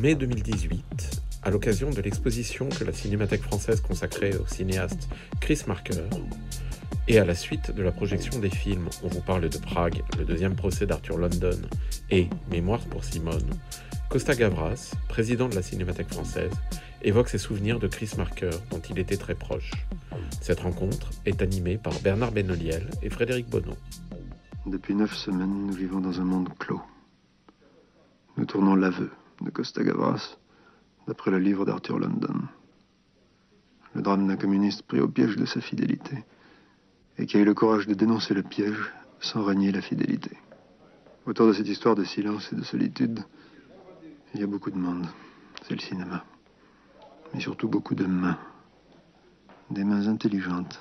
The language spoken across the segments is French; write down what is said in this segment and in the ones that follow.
Mai 2018, à l'occasion de l'exposition que la Cinémathèque française consacrait au cinéaste Chris Marker, et à la suite de la projection des films On vous parle de Prague, le deuxième procès d'Arthur London et Mémoire pour Simone, Costa Gavras, président de la Cinémathèque française, évoque ses souvenirs de Chris Marker dont il était très proche. Cette rencontre est animée par Bernard Benoliel et Frédéric Bonneau. Depuis neuf semaines, nous vivons dans un monde clos. Nous tournons l'aveu de Costa Gavras, d'après le livre d'Arthur London. Le drame d'un communiste pris au piège de sa fidélité, et qui a eu le courage de dénoncer le piège sans renier la fidélité. Autour de cette histoire de silence et de solitude, il y a beaucoup de monde. C'est le cinéma. Mais surtout beaucoup de mains. Des mains intelligentes,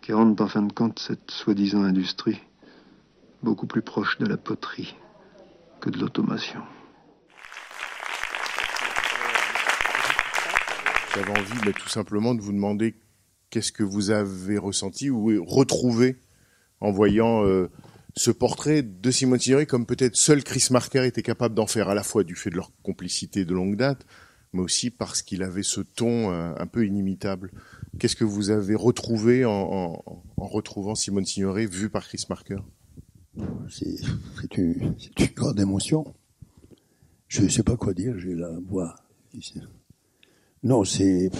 qui rendent en fin de compte cette soi-disant industrie beaucoup plus proche de la poterie que de l'automation. J'avais envie bah, tout simplement de vous demander qu'est-ce que vous avez ressenti ou retrouvé en voyant euh, ce portrait de Simone Signoret, comme peut-être seul Chris Marker était capable d'en faire, à la fois du fait de leur complicité de longue date, mais aussi parce qu'il avait ce ton euh, un peu inimitable. Qu'est-ce que vous avez retrouvé en, retrouvant Simone Signoret vu par Chris Marker? C'est une, c'est une grande émotion. Je ne sais pas quoi dire, j'ai la voix. Non, c'est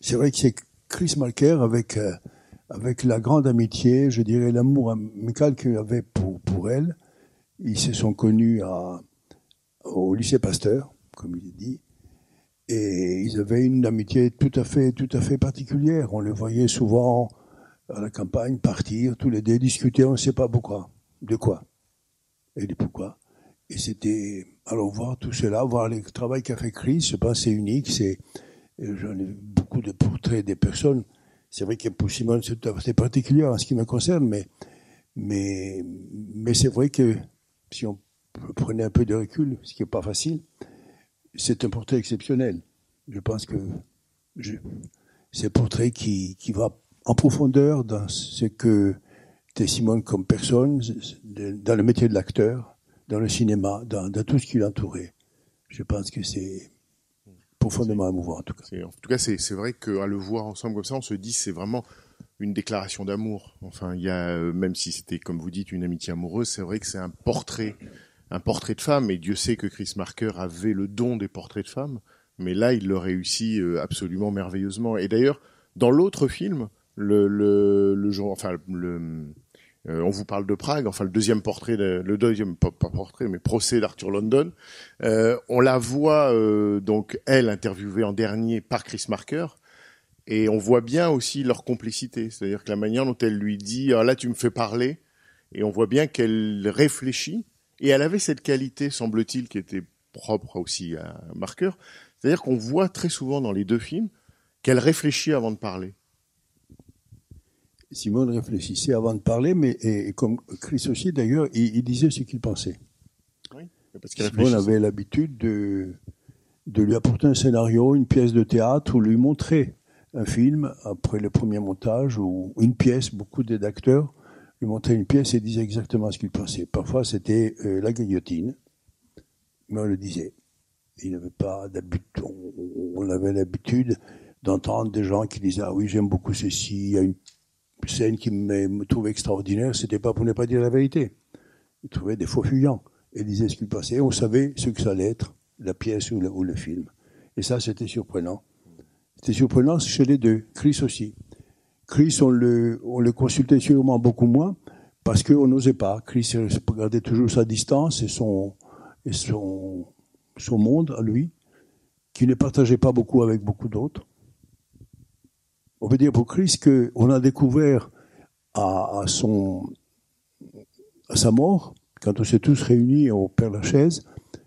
c'est vrai que c'est Chris Marker avec euh, avec la grande amitié, je dirais l'amour amical qu'il avait pour pour elle. Ils se sont connus au lycée Pasteur, comme il dit, et ils avaient une amitié tout à fait tout à fait particulière. On les voyait souvent à la campagne partir tous les deux discuter, on ne sait pas pourquoi, de quoi et de pourquoi. Et c'était alors voir tout cela, voir le travail qu'a fait Chris, je pense c'est unique, c'est euh, j'en ai beaucoup de portraits des personnes. C'est vrai Simone c'est particulier en ce qui me concerne, mais mais mais c'est vrai que si on prenait un peu de recul, ce qui n'est pas facile, c'est un portrait exceptionnel. Je pense que c'est un portrait qui, qui va en profondeur dans ce que était Simone comme personne, dans le métier de l'acteur, dans le cinéma, dans, dans tout ce qui l'entourait. Je pense que c'est profondément émouvant en tout cas. En tout cas, c'est vrai qu'à le voir ensemble comme ça, on se dit c'est vraiment une déclaration d'amour. Enfin, il y a euh, même si c'était comme vous dites une amitié amoureuse, c'est vrai que c'est un portrait, un portrait de femme. Et Dieu sait que Chris Marker avait le don des portraits de femmes, mais là, il le réussit euh, absolument merveilleusement. Et d'ailleurs, dans l'autre film, le le, enfin le on vous parle de Prague, enfin le deuxième portrait, de- le deuxième pas portrait, mais procès d'Arthur London. Euh, on la voit euh, donc elle interviewée en dernier par Chris Marker, et on voit bien aussi leur complicité, c'est-à-dire que la manière dont elle lui dit ah, là tu me fais parler, et on voit bien qu'elle réfléchit, et elle avait cette qualité, semble-t-il, qui était propre aussi à Marker, c'est-à-dire qu'on voit très souvent dans les deux films qu'elle réfléchit avant de parler. Simone réfléchissait avant de parler, mais et, et comme Chris aussi d'ailleurs, il, il disait ce qu'il pensait. Parce qu'elle Simone avait l'habitude de, de lui apporter un scénario, une pièce de théâtre, ou lui montrer un film après le premier montage, ou une pièce, beaucoup d'acteurs lui montraient une pièce et disaient exactement ce qu'ils pensaient. Parfois c'était euh, la guillotine, mais on le disait. Il n'avait pas d'habitude, on, on avait l'habitude d'entendre des gens qui disaient ah oui j'aime beaucoup ceci, il y a une scène qui me, trouvait extraordinaire, c'était pas pour ne pas dire la vérité. Il trouvait des faux fuyants et disait ce qu'il pensait. On savait ce que ça allait être, la pièce ou le, film. Et ça, c'était surprenant. C'était surprenant chez les deux. Chris aussi. Chris, on le, on le consultait sûrement beaucoup moins parce qu'on n'osait pas. Chris gardait toujours sa distance et son, et son, son monde à lui, qui ne partageait pas beaucoup avec beaucoup d'autres. On peut dire pour Chris qu'on a découvert à, à son, à sa mort, quand on s'est tous réunis au Père Lachaise,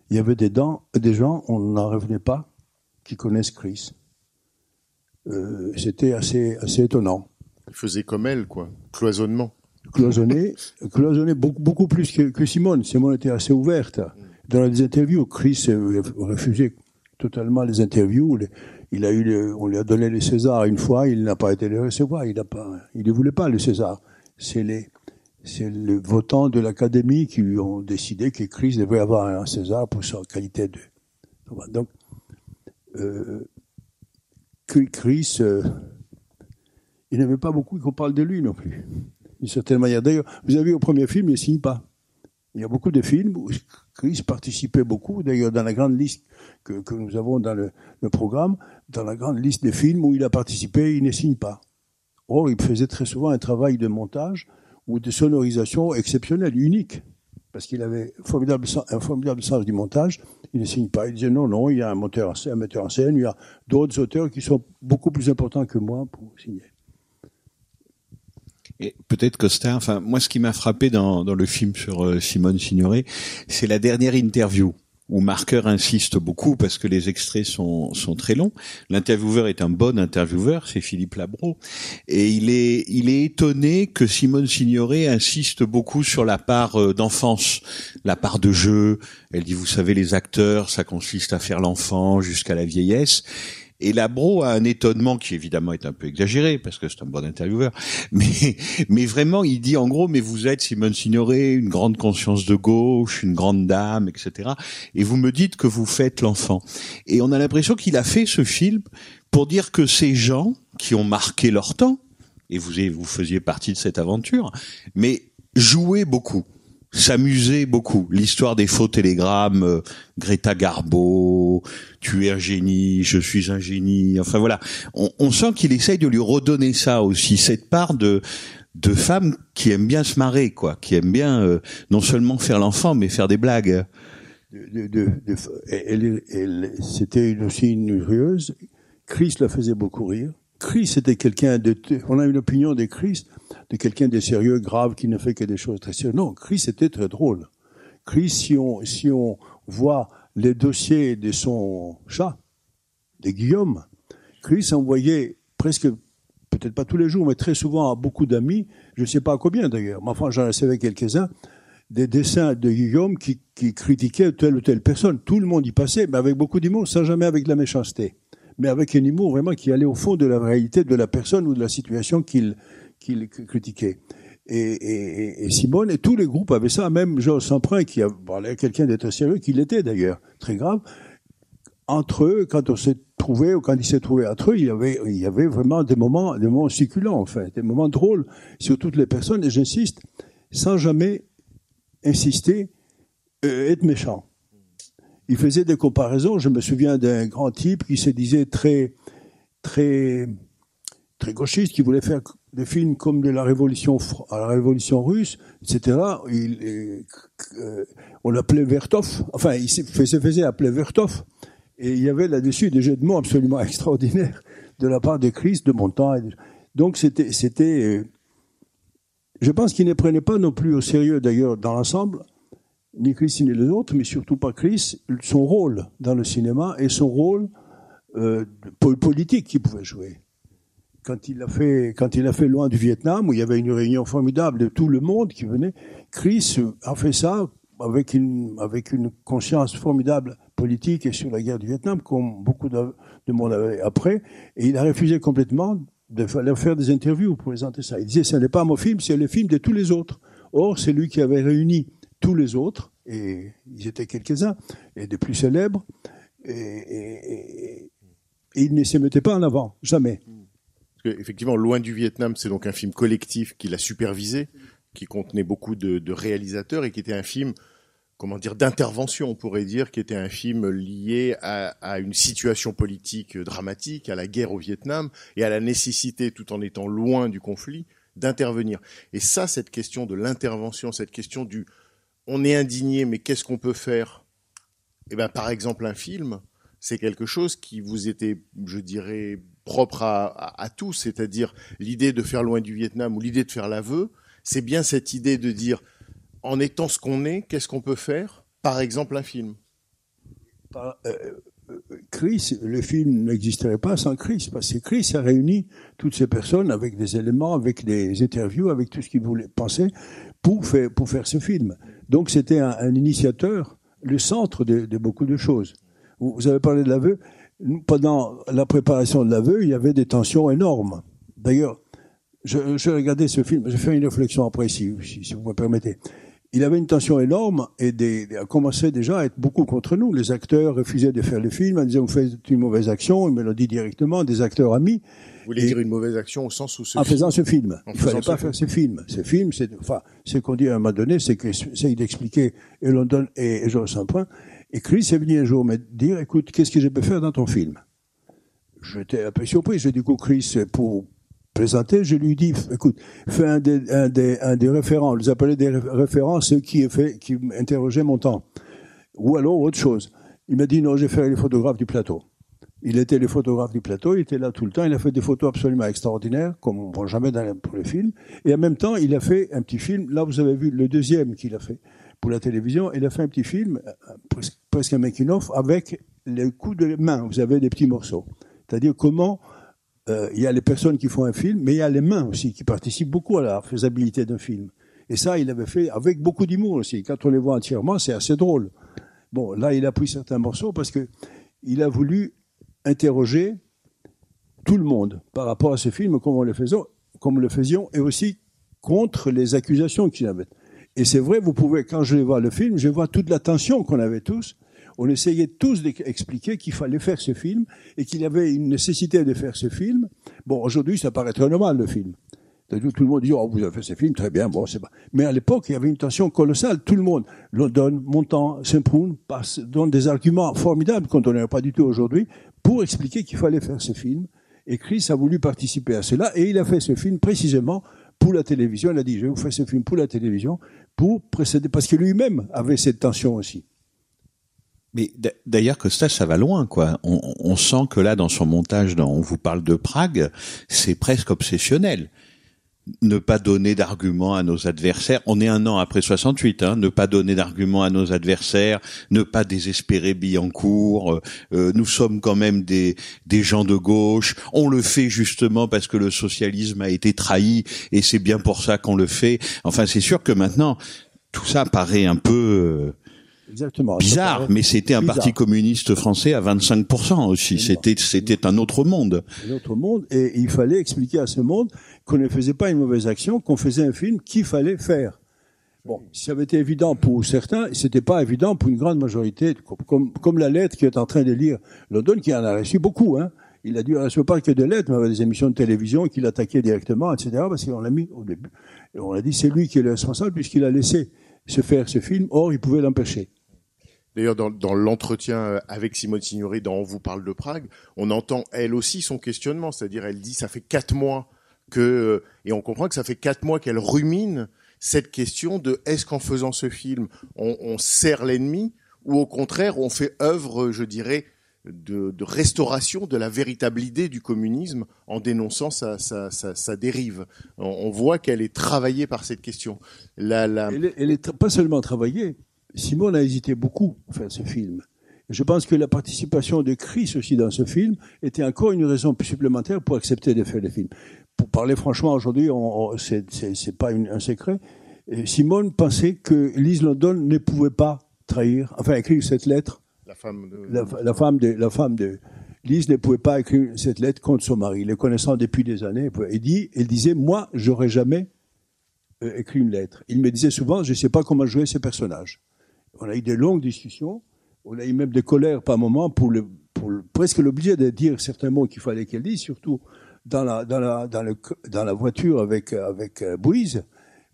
il y avait des, dents, des gens, on n'en revenait pas, qui connaissent Chris. Euh, C'était assez, assez étonnant. Il faisait comme elle, quoi. Cloisonnement. Cloisonné, cloisonné beaucoup, beaucoup plus que, que Simone. Simone était assez ouverte. Dans les interviews, Chris refusait totalement les interviews. Les- Le- on lui a donné les Césars une fois, il n'a pas été les recevoir. Il ne voulait pas les Césars. C'est les, c'est votants de l'Académie qui ont décidé que Chris devait avoir un César pour sa qualité de. Donc, euh, Chris, euh, il n'aimait pas beaucoup qu'on parle de lui non plus, d'une certaine manière. D'ailleurs, vous avez au premier film, il ne signe pas. Il y a beaucoup de films où Chris participait beaucoup. D'ailleurs, dans la grande liste que, nous avons dans le, le programme, dans la grande liste des films où il a participé, il ne signe pas. Or, il faisait très souvent un travail de montage ou de sonorisation exceptionnel, unique, parce qu'il avait un formidable sens du montage. Il ne signe pas. Il disait non, non, il y a un, scène, un metteur en scène, il y a d'autres auteurs qui sont beaucoup plus importants que moi pour signer. Et peut-être Costa, enfin moi ce qui m'a frappé dans, dans le film sur euh, Simone Signoret, c'est la dernière interview où Marker insiste beaucoup parce que les extraits sont, sont très longs. L'intervieweur est un bon intervieweur, c'est Philippe Labro, et il est, il est étonné que Simone Signoret insiste beaucoup sur la part euh, d'enfance, la part de jeu. Elle dit, vous savez, les acteurs, ça consiste à faire l'enfant jusqu'à la vieillesse. Et Labro a un étonnement qui évidemment est un peu exagéré parce que c'est un bon intervieweur, mais mais vraiment il dit en gros mais vous êtes Simone Signoret, une grande conscience de gauche, une grande dame, etc. Et vous me dites que vous faites l'enfant. Et on a l'impression qu'il a fait ce film pour dire que ces gens qui ont marqué leur temps et vous vous faisiez partie de cette aventure, mais jouaient beaucoup s'amuser beaucoup. L'histoire des faux télégrammes, euh, Greta Garbo, tu es un génie, je suis un génie. Enfin voilà, on, sent qu'il essaye de lui redonner ça aussi, cette part de de femmes qui aiment bien se marrer, quoi, qui aiment bien euh, non seulement faire l'enfant, mais faire des blagues. elle, c'était une- aussi une rieuse. Chris la faisait beaucoup rire. Chris était quelqu'un de, on a une opinion de Chris, de quelqu'un de sérieux, grave, qui ne fait que des choses très sérieuses. Non, Chris était très drôle. Chris, si on, voit les dossiers de son chat, de Guillaume, Chris envoyait presque, peut-être pas tous les jours, mais très souvent à beaucoup d'amis, je ne sais pas à combien d'ailleurs, mais enfin j'en savais quelques-uns, des dessins de Guillaume qui, qui critiquaient telle ou telle personne. Tout le monde y passait, mais avec beaucoup d'humour, sans jamais avec de la méchanceté. Mais avec un humour vraiment qui allait au fond de la réalité de la personne ou de la situation qu'il qu'il critiquait. Et, Simone et tous les groupes avaient ça, même Georges Samprin, qui a là, quelqu'un d'être sérieux, qui l'était d'ailleurs, très grave. Entre eux, quand on s'est trouvé, ou quand il s'est trouvé entre eux, il y avait, il y avait vraiment des moments, des moments succulents, en fait, des moments drôles sur toutes les personnes, et j'insiste, sans jamais insister, euh, être méchant. Il faisait des comparaisons. Je me souviens d'un grand type qui se disait très, très, très gauchiste, qui voulait faire des films comme de la révolution, à la révolution russe, etc. Euh, on l'appelait Vertov. Enfin, il se faisait, appeler Vertov. Et il y avait là-dessus des jeux de mots absolument extraordinaires de la part de Chris, de mon temps. et de- Donc c'était, c'était, euh, je pense qu'il ne prenait pas non plus au sérieux, d'ailleurs, dans l'ensemble, ni Chris ni les autres, mais surtout pas Chris, son rôle dans le cinéma et son rôle euh, politique qu'il pouvait jouer. Quand il a fait, quand il a fait loin du Vietnam, où il y avait une réunion formidable de tout le monde qui venait, Chris a fait ça avec une, conscience formidable politique et sur la guerre du Vietnam, comme beaucoup de, de monde avait après, et il a refusé complètement de fa- de faire des interviews pour présenter ça. Il disait, ce n'est pas mon film, c'est le film de tous les autres. Or, c'est lui qui avait réuni tous les autres, et ils étaient quelques-uns, et des plus célèbres, et, et- il ne se mettait pas en avant, jamais. Effectivement, Loin du Vietnam, c'est donc un film collectif qu'il a supervisé, qui contenait beaucoup de, de réalisateurs et qui était un film, comment dire, d'intervention, on pourrait dire, qui était un film lié à, à une situation politique dramatique, à la guerre au Vietnam et à la nécessité, tout en étant loin du conflit, d'intervenir. Et ça, cette question de l'intervention, cette question du on est indigné, mais qu'est-ce qu'on peut faire? Eh ben, par exemple, un film, c'est quelque chose qui vous était, je dirais, propre à, à, tous, c'est-à-dire l'idée de faire loin du Vietnam ou l'idée de faire l'aveu, c'est bien cette idée de dire en étant ce qu'on est, qu'est-ce qu'on peut faire Par exemple, un film. Euh, euh, Chris, le film n'existerait pas sans Chris, parce que Chris a réuni toutes ces personnes avec des éléments, avec des interviews, avec tout ce qu'ils voulaient penser pour faire, ce film. Donc c'était un, initiateur, le centre de, de beaucoup de choses. Vous, vous avez parlé de l'aveu. Pendant la préparation de l'aveu, il y avait des tensions énormes. D'ailleurs, je, je regardais ce film, je fais une réflexion après, si, si, si vous me permettez. Il avait une tension énorme et des, a commencé déjà à être beaucoup contre nous. Les acteurs refusaient de faire le film, en disant vous faites une mauvaise action, ils me l'ont dit directement, des acteurs amis, Vous voulez Et- dire une mauvaise action au sens où ce en film- faisant ce film. Il faisant fallait ce pas film. faire ce film. Ce film, c'est, enfin, ce qu'on dit à un moment donné, c'est que essaye d'expliquer et London et, et Georges Saint-Point. Et Chris est venu un jour me dire, écoute, qu'est-ce que je peux faire dans ton film? J'étais un peu surpris. J'ai dit, écoute, Chris, pour présenter, je lui dis, écoute, fais un des, référents. On les appelait des ré- référents, ceux qui, fait, interrogeaient mon temps. Ou alors autre chose. Il m'a dit, non, je vais faire les photographes du plateau. Il était le photographe du plateau, il était là tout le temps, il a fait des photos absolument extraordinaires, comme on ne voit jamais dans les films. Et en même temps, il a fait un petit film, là vous avez vu le deuxième qu'il a fait pour la télévision, il a fait un petit film, euh, presque, un making-of, avec les coups de main, vous avez des petits morceaux. C'est-à-dire comment euh, il y a les personnes qui font un film, mais il y a les mains aussi qui participent beaucoup à la faisabilité d'un film. Et ça, il avait fait avec beaucoup d'humour aussi. Quand on les voit entièrement, c'est assez drôle. Bon, là, il a pris certains morceaux parce que il a voulu interroger tout le monde par rapport à ce film, comme on le faisait, comme le faisions, et aussi contre les accusations qu'il avait. Et c'est vrai, vous pouvez, quand je vois le film, je vois toute la tension qu'on avait tous. On essayait tous d'expliquer qu'il fallait faire ce film et qu'il y avait une nécessité de faire ce film. Bon, aujourd'hui, ça paraît très normal, le film. Tout le monde dit, oh, vous avez fait ce film, très bien, bon, c'est pas. Mais à l'époque, il y avait une tension colossale. Tout le monde, London, Montant, Saint-Proun, passe, donnent des arguments formidables qu'on a pas du tout aujourd'hui pour expliquer qu'il fallait faire ce film. Et Chris a voulu participer à cela et il a fait ce film précisément pour la télévision. Il a dit, je vais vous faire ce film pour la télévision, pour précéder, parce que lui-même avait cette tension aussi. Mais d'ailleurs, Costa, ça va loin, quoi. On, on sent que là, dans son montage, dans On vous parle de Prague, c'est presque obsessionnel. Ne pas donner d'arguments à nos adversaires. On est un an après 68, hein. Ne pas donner d'arguments à nos adversaires, ne pas désespérer Billancourt. Euh, euh, nous sommes quand même des des gens de gauche. On le fait justement parce que le socialisme a été trahi et c'est bien pour ça qu'on le fait. Enfin, c'est sûr que maintenant tout ça paraît un peu euh, Exactement. bizarre, mais c'était un bizarre. parti communiste français à 25% aussi. C'était c'était un autre monde. un autre monde et il fallait expliquer à ce monde qu'on ne faisait pas une mauvaise action, qu'on faisait un film qu'il fallait faire. Bon, ça avait été évident pour certains, c'était pas évident pour une grande majorité, comme, comme, la lettre qui est en train de lire London, qui en a reçu beaucoup. Hein. Il a dû recevoir pas que de lettres, mais avait des émissions de télévision qu'il attaquait directement, etc. Parce qu'on l'a mis au début. Et on a dit c'est lui qui est le responsable puisqu'il a laissé se faire ce film. Or, il pouvait l'empêcher. D'ailleurs, dans, l'entretien euh, avec Simone Signoret dans On vous parle de Prague, on entend elle aussi son questionnement, c'est-à-dire elle dit ça fait quatre mois que euh, et on comprend que ça fait quatre mois qu'elle rumine cette question de est-ce qu'en faisant ce film on, on sert l'ennemi ou au contraire on fait œuvre, je dirais, de, restauration de la véritable idée du communisme en dénonçant sa, sa, sa, dérive. On, voit qu'elle est travaillée par cette question. Elle est, pas seulement travaillée. Simone a hésité beaucoup à faire ce film. Je pense que la participation de Chris aussi dans ce film était encore une raison supplémentaire pour accepter de faire le film. Pour parler franchement, aujourd'hui, c'est, pas un secret. Et Simone pensait que Lise London ne pouvait pas trahir, enfin écrire cette lettre. La femme de... La, la femme de, la femme de Lise ne pouvait pas écrire cette lettre contre son mari, le connaissant depuis des années. Elle dit, elle disait, moi, j'aurais jamais euh, écrit une lettre. Il me disait souvent, je ne sais pas comment jouer ces personnages. On a eu des longues discussions, on a eu même des colères par moments pour, le, pour le, presque l'obliger de dire certains mots qu'il fallait qu'elle dise, surtout dans la, dans la, dans le, dans la voiture avec, avec euh, Bouise,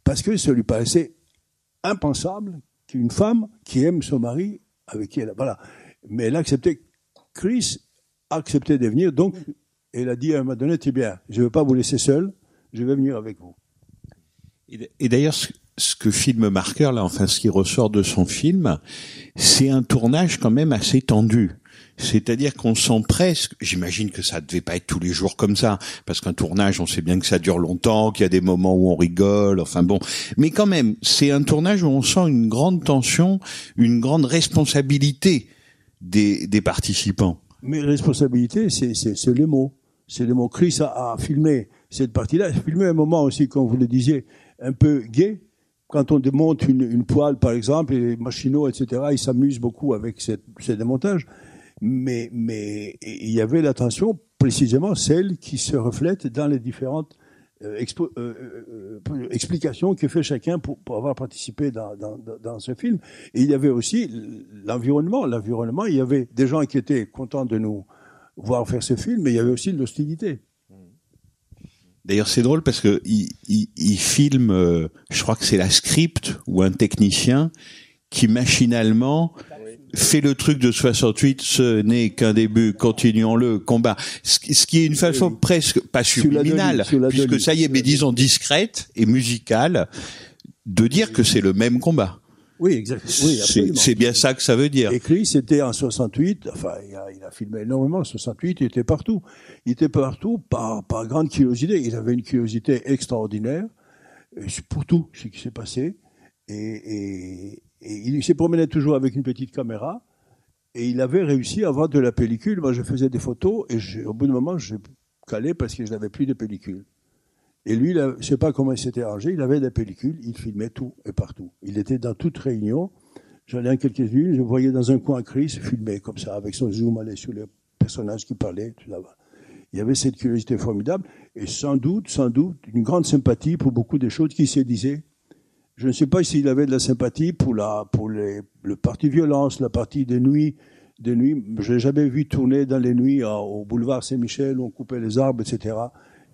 parce que ça lui paraissait impensable qu'une femme qui aime son mari, avec qui elle, voilà. Mais elle a accepté, Chris a accepté de venir, donc elle a dit à un moment bien, je ne vais pas vous laisser seul, je vais venir avec vous. Et, d'ailleurs, ce, ce, que filme Marker, là, enfin, ce qui ressort de son film, c'est un tournage quand même assez tendu. C'est-à-dire qu'on sent presque, j'imagine que ça devait pas être tous les jours comme ça, parce qu'un tournage, on sait bien que ça dure longtemps, qu'il y a des moments où on rigole, enfin bon. Mais quand même, c'est un tournage où on sent une grande tension, une grande responsabilité des, des participants. Mais responsabilité, c'est, le mot. C'est le mot. Chris a, a filmé cette partie-là. Filmé un moment aussi, comme vous le disiez, un peu gay. Quand on démonte une, une poêle, par exemple, et les machinaux, etc., ils s'amusent beaucoup avec cette, ces démontages. Mais, mais il y avait l'attention, précisément celle qui se reflète dans les différentes euh, euh, euh, explications que fait chacun pour, avoir participé dans, ce film. Et il y avait aussi l'environnement. L'environnement, il y avait des gens qui étaient contents de nous voir faire ce film, mais il y avait aussi l'hostilité. D'ailleurs, c'est drôle parce que il, il, il filme, je crois que c'est la script ou un technicien qui machinalement fait le truc de 68, ce n'est qu'un début, continuons-le, combat. Ce, qui- ce qui est une façon presque, pas subliminale, sur la puisque ça y est, mais disons discrète et musicale, de dire que c'est le même combat. Oui, exactement. Oui, c'est bien ça que ça veut dire. Et Chris était en 68, enfin, il a, il a filmé énormément en 68, il était partout. Il était partout par, par grande curiosité. Il avait une curiosité extraordinaire euh, pour tout ce qui s'est passé. Et, et, et il s'est promené toujours avec une petite caméra. Et il avait réussi à avoir de la pellicule. Moi, je faisais des photos et au bout d'un moment, j'ai calé parce que je n'avais plus de pellicule. Et lui, je sais pas comment il s'était arrangé, il avait des pellicules, il filmait tout et partout. Il était dans toute réunion. J'allais en quelques-unes, je voyais dans un coin Chris filmer comme ça, avec son zoom, aller sur les personnages qui parlaient, tout là-bas. Il y avait cette curiosité formidable et sans doute, sans doute, une grande sympathie pour beaucoup de choses qui se disaient. Je ne sais pas s'il avait de la sympathie pour la, pour les, le parti violence, la partie des nuits, des nuits. Je l'ai jamais vu tourner dans les nuits à- au boulevard Saint-Michel, où on coupait les arbres, etc.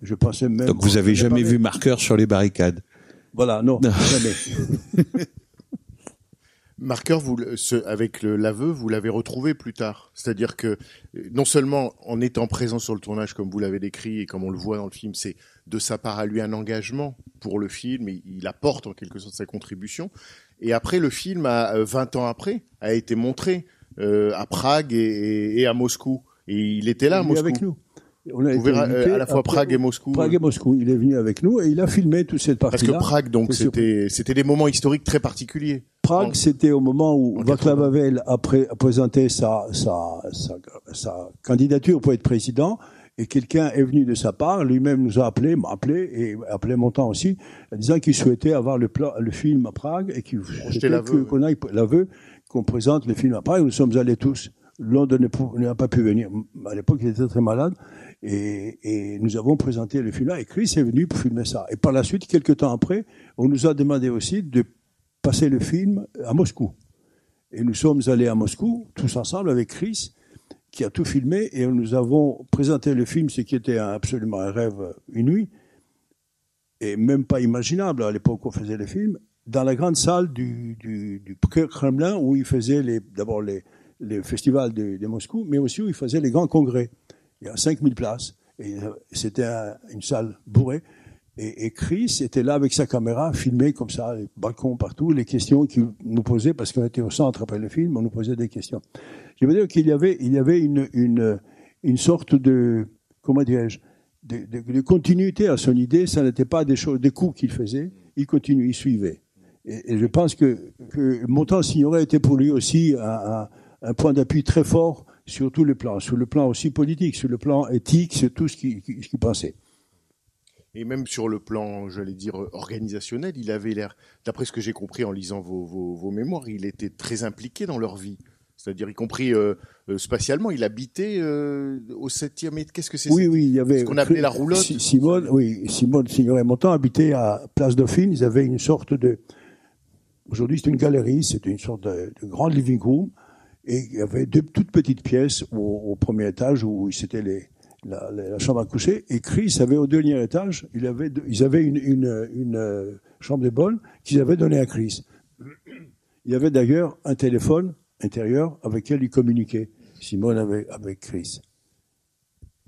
Je pensais même. Donc vous avez jamais vu marqueur sur les barricades? Voilà, non, Non. jamais. Marqueur, vous, ce, avec l'aveu, vous l'avez retrouvé plus tard. C'est-à-dire que euh, non seulement en étant présent sur le tournage, comme vous l'avez décrit et comme on le voit dans le film, c'est de sa part à lui un engagement pour le film. Et il apporte en quelque sorte sa contribution. Et après, le film, a, euh, 20 ans après, a été montré euh, à Prague et, et- à Moscou. Et il était là à Il Moscou. avec nous. On a Vous été euh, à la fois après- Prague et Moscou. Prague et Moscou. Il est venu avec nous et il a filmé toute cette Parce que. Prague, donc, c'était c'était des moments historiques très particuliers. Prague, c'était au moment où Václav 80. Havel a, pré- a présenté sa, sa, sa, sa candidature pour être président et quelqu'un est venu de sa part, lui-même nous a appelé, m'a appelé et a appelé Montant aussi, en disant qu'il souhaitait avoir le, plan, le film à Prague et qu'il souhaitait qu'on aille l'aveu qu'on présente le film à Prague. Nous sommes allés tous. Londres n'a pas pu venir. À l'époque, il était très malade. Et, nous avons présenté le film là. Et Chris est venu pour filmer ça. Et par la suite, quelques temps après, on nous a demandé aussi de passer le film à Moscou. Et nous sommes allés à Moscou, tous ensemble, avec Chris, qui a tout filmé, et nous avons présenté le film, ce qui était absolument un rêve inouï, et même pas imaginable à l'époque où on faisait le film, dans la grande salle du, Kremlin, où il faisait les, d'abord les, festivals de, de Moscou, mais aussi où il faisait les grands congrès. Il y a 5000 places, et euh, c'était un- une salle bourrée. Et, Chris était là avec sa caméra, filmé comme ça, les balcons partout, les questions qu'il nous posait, parce qu'on était au centre après le film, on nous posait des questions. Je veux dire qu'il y avait, une, sorte de, comment dirais-je, de, continuité à son idée. Ça n'était pas des choses, coups qu'il faisait. Il continuait, il suivait. Et, je pense que, que Montant Signoret était pour lui aussi un point d'appui très fort sur tous les plans, sur le plan aussi politique, sur le plan éthique, sur tout ce qu'il qui, pensait. Et même sur le plan, j'allais dire, organisationnel, il avait l'air, d'après ce que j'ai compris en lisant vos, vos, vos mémoires, il était très impliqué dans leur vie. C'est-à-dire, y compris euh, euh, spatialement, il habitait euh, au 7e. Mais qu'est-ce que c'est Oui, oui, il y avait. Ce qu'on appelait la roulotte? Si- Simone, oui, Simone Signoret Montant habitait à Place Dauphine. Ils avaient une sorte de. Aujourd'hui, c'est une galerie, c'était une sorte de, de grand living room. Et il y avait deux toutes petites pièces au, premier étage où c'était les, la, chambre à coucher. Et Chris avait au dernier étage, il avait, ils avaient une, une, une euh, chambre de bonne qu'ils avaient donnée à Chris. Il y avait d'ailleurs un téléphone intérieur avec lequel il communiquait, Simone avec, avec Chris.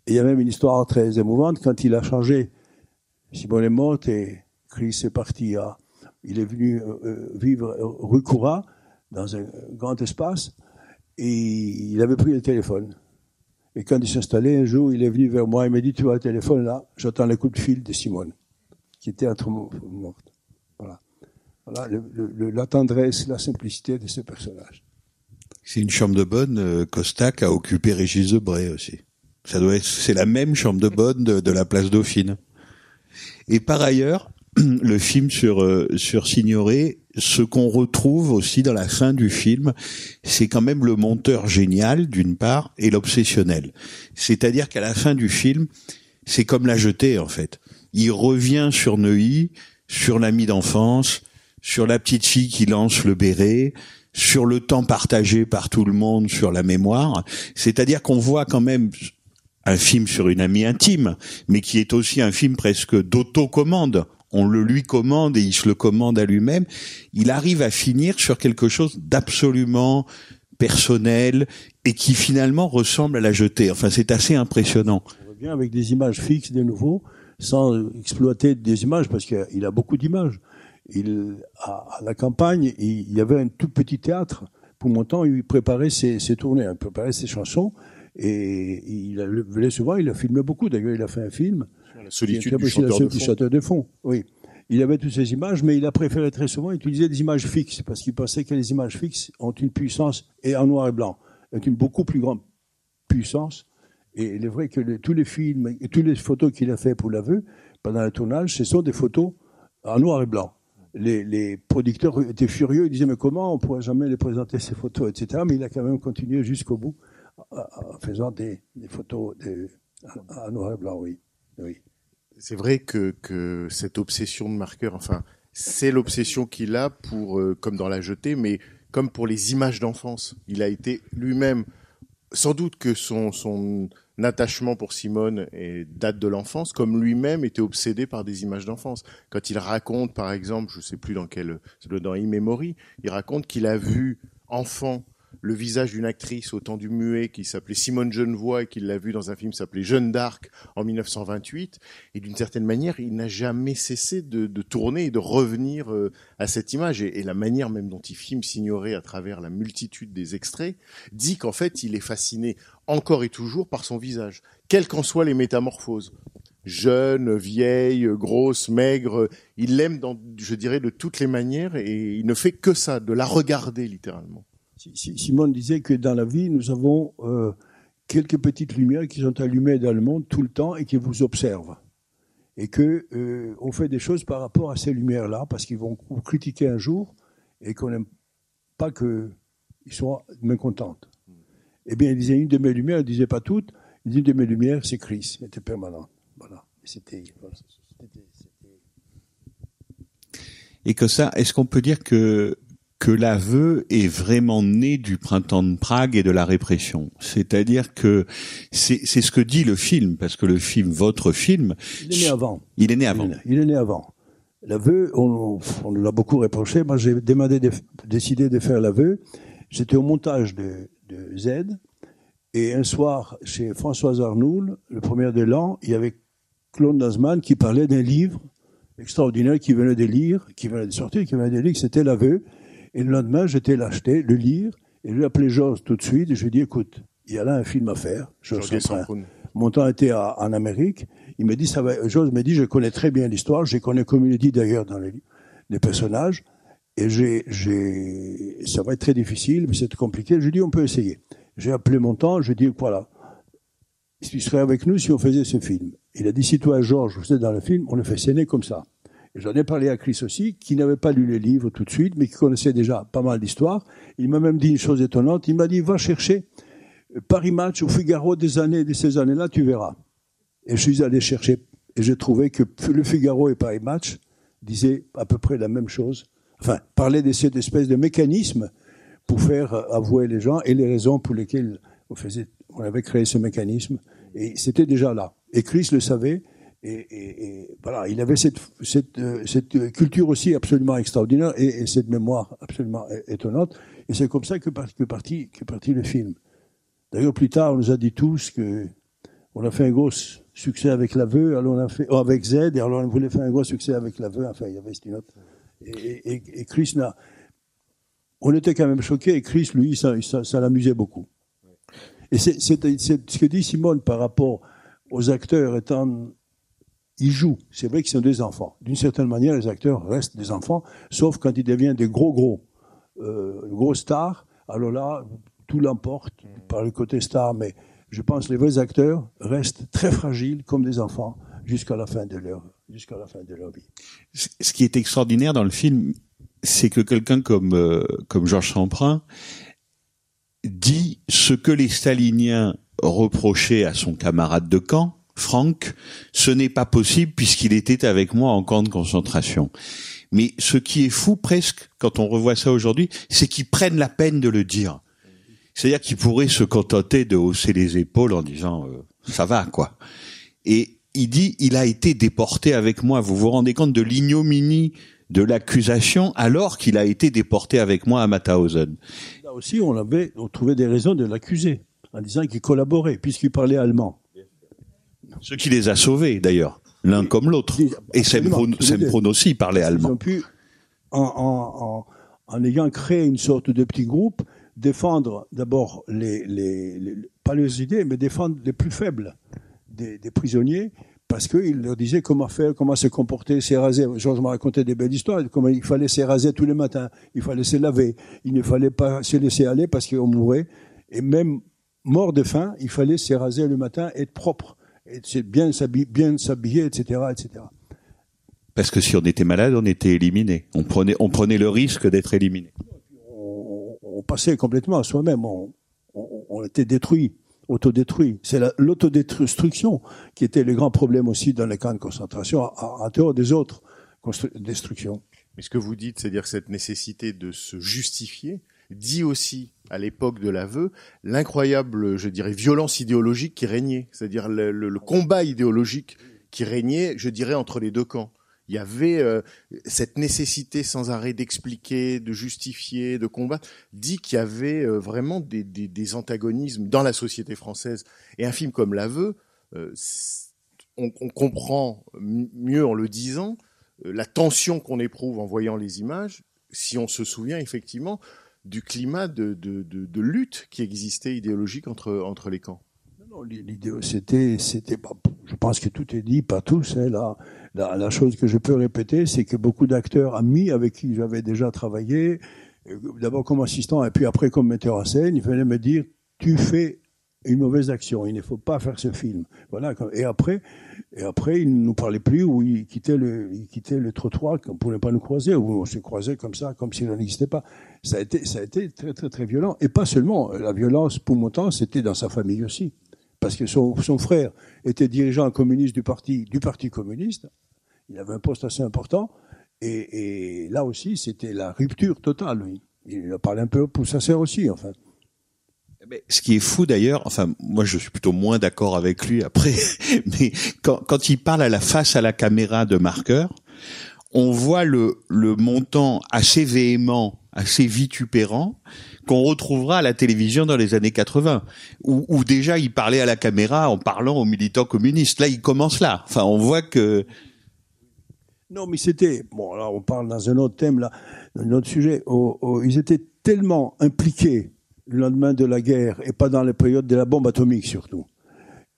Et il y a même une histoire très émouvante quand il a changé. Simone est morte et Chris est parti à. Il est venu euh, euh, vivre rue Coura, dans un grand espace. Et il avait pris le téléphone. Et quand il s'installait, un jour, il est venu vers moi, il m'a dit, tu vois le téléphone là, j'attends le coup de fil de Simone, qui était entre morte. Voilà. Voilà la tendresse, la simplicité de ce personnage. C'est une chambre de bonne, euh, Costa qui a occupé Régis Debray aussi. Ça doit c'est la même chambre de bonne de, de la place Dauphine. Et par ailleurs, le film sur euh, sur Signoret, ce qu'on retrouve aussi dans la fin du film, c'est quand même le monteur génial d'une part et l'obsessionnel. C'est-à-dire qu'à la fin du film, c'est comme la jetée en fait. Il revient sur Neuilly, sur l'ami d'enfance, sur la petite fille qui lance le béret, sur le temps partagé par tout le monde, sur la mémoire. C'est-à-dire qu'on voit quand même un film sur une amie intime, mais qui est aussi un film presque d'autocommande on le lui commande et il se le commande à lui-même, il arrive à finir sur quelque chose d'absolument personnel et qui finalement ressemble à la jetée. Enfin, c'est assez impressionnant. On revient avec des images fixes de nouveau, sans exploiter des images, parce qu'il a beaucoup d'images. Il, à, la campagne, il, y avait un tout petit théâtre. Pour mon temps, il préparait ses, ses tournées, il préparait ses chansons, et il venait souvent, il a filmé beaucoup. D'ailleurs, il a fait un film la solitude du chanteur, de, fond. de fond. Oui. Il avait toutes ces images, mais il a préféré très souvent utiliser des images fixes, parce qu'il pensait que les images fixes ont une puissance, et en noir et blanc, ont une beaucoup plus grande puissance. Et il est vrai que tous les films et toutes les photos qu'il a fait pour l'aveu, pendant le tournage, ce sont des photos en noir et blanc. Les, les, producteurs étaient furieux, ils disaient mais comment on pourrait jamais les présenter ces photos, etc. Mais il a quand même continué jusqu'au bout en faisant des, des photos en noir et blanc, oui. oui c'est vrai que, cette obsession de marqueur, enfin, c'est l'obsession qu'il a pour, euh, comme dans la jetée, mais comme pour les images d'enfance. Il a été lui-même, sans doute que son, attachement pour Simone date de l'enfance, comme lui-même était obsédé par des images d'enfance. Quand il raconte, par exemple, je sais plus dans quel, dans Immemory, il raconte qu'il a vu enfant le visage d'une actrice au temps du muet qui s'appelait Simone Genevoix et qu'il l'a vu dans un film qui s'appelait Jeanne d'Arc en 1928. Et d'une certaine manière, il n'a jamais cessé de, tourner et de revenir euh, à cette image. Et, la manière même dont il filme Signoret à travers la multitude des extraits dit qu'en fait, il est fasciné encore et toujours par son visage, quelles qu'en soient les métamorphoses jeune, vieille, grosse, maigre. Il l'aime, je dirais, de toutes les manières et il ne fait que ça, de la regarder littéralement. Simone disait que dans la vie, nous avons euh, quelques petites lumières qui sont allumées dans le monde tout le temps et qui vous observent. Et que euh, on fait des choses par rapport à ces lumières-là, parce qu'ils vont vous critiquer un jour et qu'on n'aime pas qu'ils soient mécontentes. Eh bien, il disait une de mes lumières, il disait pas toutes, il une de mes lumières, c'est Chris, elle était permanente. Voilà. C'était. Et que ça, est-ce qu'on peut dire que que l'aveu est vraiment né du printemps de Prague et de la répression. C'est-à-dire que c'est ce que dit le film, parce que le film, votre film... Il est né avant. Il est né avant. Il est, né avant. L'aveu, on, on l'a beaucoup reproché. Moi, j'ai demandé de, décidé de faire l'aveu. J'étais au montage de, de, Z. Et un soir, chez Françoise Arnoul, le premier de l'an, il y avait Claude Nazman qui parlait d'un livre extraordinaire qui venait de lire, qui venait de sortir, qui venait de lire, c'était l'aveu. Et le lendemain, j'étais l'acheter, le lire, et j'ai appelé Georges tout de suite, et je lui ai dit, écoute, il y a là un film à faire. Georges Mon temps était en Amérique. Il m'a dit, ça va, Georges m'a dit, je connais très bien l'histoire, je connais comme il dit d'ailleurs dans les, les personnages, et j'ai, j'ai, ça va être très difficile, mais c'est compliqué. Je lui ai dit, on peut essayer. J'ai appelé mon temps, je lui ai dit, voilà, il serait avec nous si on faisait ce film. Il a dit, si toi, Georges, vous êtes dans le film, on le fait scéner comme ça. J'en ai parlé à Chris aussi, qui n'avait pas lu les livres tout de suite, mais qui connaissait déjà pas mal d'histoires. Il m'a même dit une chose étonnante. Il m'a dit, va chercher Paris Match ou Figaro des années, de ces années-là, tu verras. Et je suis allé chercher, et j'ai trouvé que le Figaro et Paris Match disaient à peu près la même chose. Enfin, parlaient de cette espèce de mécanisme pour faire avouer les gens et les raisons pour lesquelles on, faisait, on avait créé ce mécanisme. Et c'était déjà là. Et Chris le savait, et, voilà, il avait euh, cette, culture aussi absolument extraordinaire et, et cette mémoire absolument étonnante. Et c'est comme ça que, que, parti, le film. D'ailleurs, plus tard, on nous a dit tous que on a fait un gros succès avec l'aveu, alors on a fait, oh, avec Z, et alors on voulait faire un gros succès avec l'aveu. Enfin, il y avait une autre. Et, Chris on était quand même choqués. Et Chris, lui, ça, l'amusait beaucoup. Et c'est ce que dit Simone par rapport aux acteurs étant ils jouent. C'est vrai qu'ils sont des enfants. D'une certaine manière, les acteurs restent des enfants, sauf quand ils deviennent des gros gros, euh, gros stars. Alors là, tout l'emporte par le côté star. Mais je pense que les vrais acteurs restent très fragiles comme des enfants jusqu'à la fin de leur vie. ce qui est extraordinaire dans le film, c'est que quelqu'un comme euh, comme Georges Samprin dit ce que les staliniens reprochaient à son camarade de camp, Franck, ce n'est pas possible puisqu'il était avec moi en camp de concentration. Mais ce qui est fou presque quand on revoit ça aujourd'hui, c'est qu'ils prennent la peine de le dire. C'est-à-dire qu'ils pourraient se contenter de hausser les épaules en disant euh, ça va quoi. Et il dit il a été déporté avec moi. Vous vous rendez compte de l'ignominie de l'accusation alors qu'il a été déporté avec moi à Mauthausen. Là aussi, on avait on trouvait des raisons de l'accuser en disant qu'il collaborait puisqu'il parlait allemand. Ce qui les a sauvés d'ailleurs, l'un comme l'autre. Et Sempron, aussi parlait Ils allemand. ont pu, en, en, en, en ayant créé une sorte de petit groupe, défendre d'abord les, les, les- pas les idées, mais défendre les plus faibles des, des prisonniers, parce qu'il leur disait comment faire, comment se comporter, s'éraser. Georges m'a raconté des belles histoires, comment il fallait s'éraser tous les matins, il fallait se laver, il ne fallait pas se laisser aller parce qu'on mourait, et même mort de faim, il fallait s'éraser le matin, être propre, c'est bien s'habiller, bien s'habiller, etc., etc. Parce que si on était malade, on était éliminé. On prenait, on prenait le risque d'être éliminé. on, on passait complètement à soi-même. On, on- on était détruit, autodétruit. C'est la- l'autodestruction qui était le grand problème aussi dans les camps de concentration, à, à dehors des autres destructions. Mais ce que vous dites, c'est-à-dire cette nécessité de se justifier, dit aussi à l'époque de l'aveu l'incroyable, je dirais, violence idéologique qui régnait, c'est-à-dire le, combat idéologique qui régnait, je dirais, entre les deux camps. Il y avait euh, cette nécessité sans arrêt d'expliquer, de justifier, de combattre, dit qu'il y avait euh, vraiment des, antagonismes dans la société française. Et un film comme l'aveu, euh, on, comprend mieux en le disant la tension qu'on éprouve en voyant les images, si on se souvient effectivement du climat de, lutte qui existait idéologique entre, les camps. Non, non, c'était, c'était je pense que tout est dit, pas tous, hein. La, la chose que je peux répéter, c'est que beaucoup d'acteurs amis avec qui j'avais déjà travaillé, euh, d'abord comme assistant et puis après comme metteur en scène, il fallait me dire, tu fais une mauvaise action, il ne faut pas faire ce film. Voilà. Et après, et après, il ne nous parlait plus ou il quittait le, il quittait le trottoir qu'on ne pas nous croiser ou on se croisait comme ça, comme s'il n'existait pas. Ça a été, ça a été très, très, très violent. Et pas seulement, la violence pour mon temps, c'était dans sa famille aussi parce que son, son frère était dirigeant communiste du parti, du parti communiste. Il avait un poste assez important. Et, là aussi, c'était la rupture totale. Il a parlé un peu pour sa sœur aussi, enfin. Mais ce qui est fou d'ailleurs, enfin moi je suis plutôt moins d'accord avec lui après, mais quand, quand il parle à la face à la caméra de marqueur, on voit le, le montant assez véhément, assez vitupérant qu'on retrouvera à la télévision dans les années 80, où, où déjà il parlait à la caméra en parlant aux militants communistes. Là, il commence là. Enfin, on voit que Non, mais c'était bon. Là, on parle dans un autre thème, là, dans un autre sujet. Oh, oh, ils étaient tellement impliqués le lendemain de la guerre et pas dans les périodes de la bombe atomique surtout,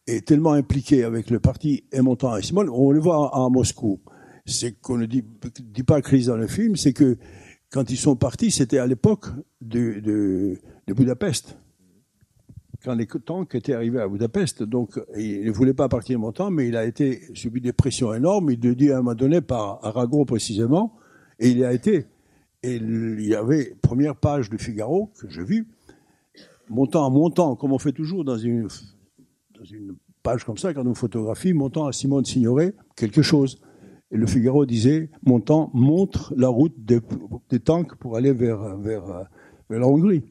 et tellement impliqués avec le parti Montant et Simone. On le voit à, à Moscou. C'est qu'on ne dit, pas crise dans le film, c'est que quand ils sont partis, c'était à l'époque de, Budapest quand les tanks étaient arrivés à Budapest, donc il ne voulait pas partir longtemps, mais il a été subi des pressions énormes. Il le dit à un moment donné par Aragon précisément, et il a été. Et il y avait première page du Figaro que j'ai vue, montant montant, comme on fait toujours dans une dans une page comme ça, quand on photographie, montant à Simone Signoret quelque chose. Et le Figaro disait, montant montre la route des, tanks pour aller vers vers la Hongrie.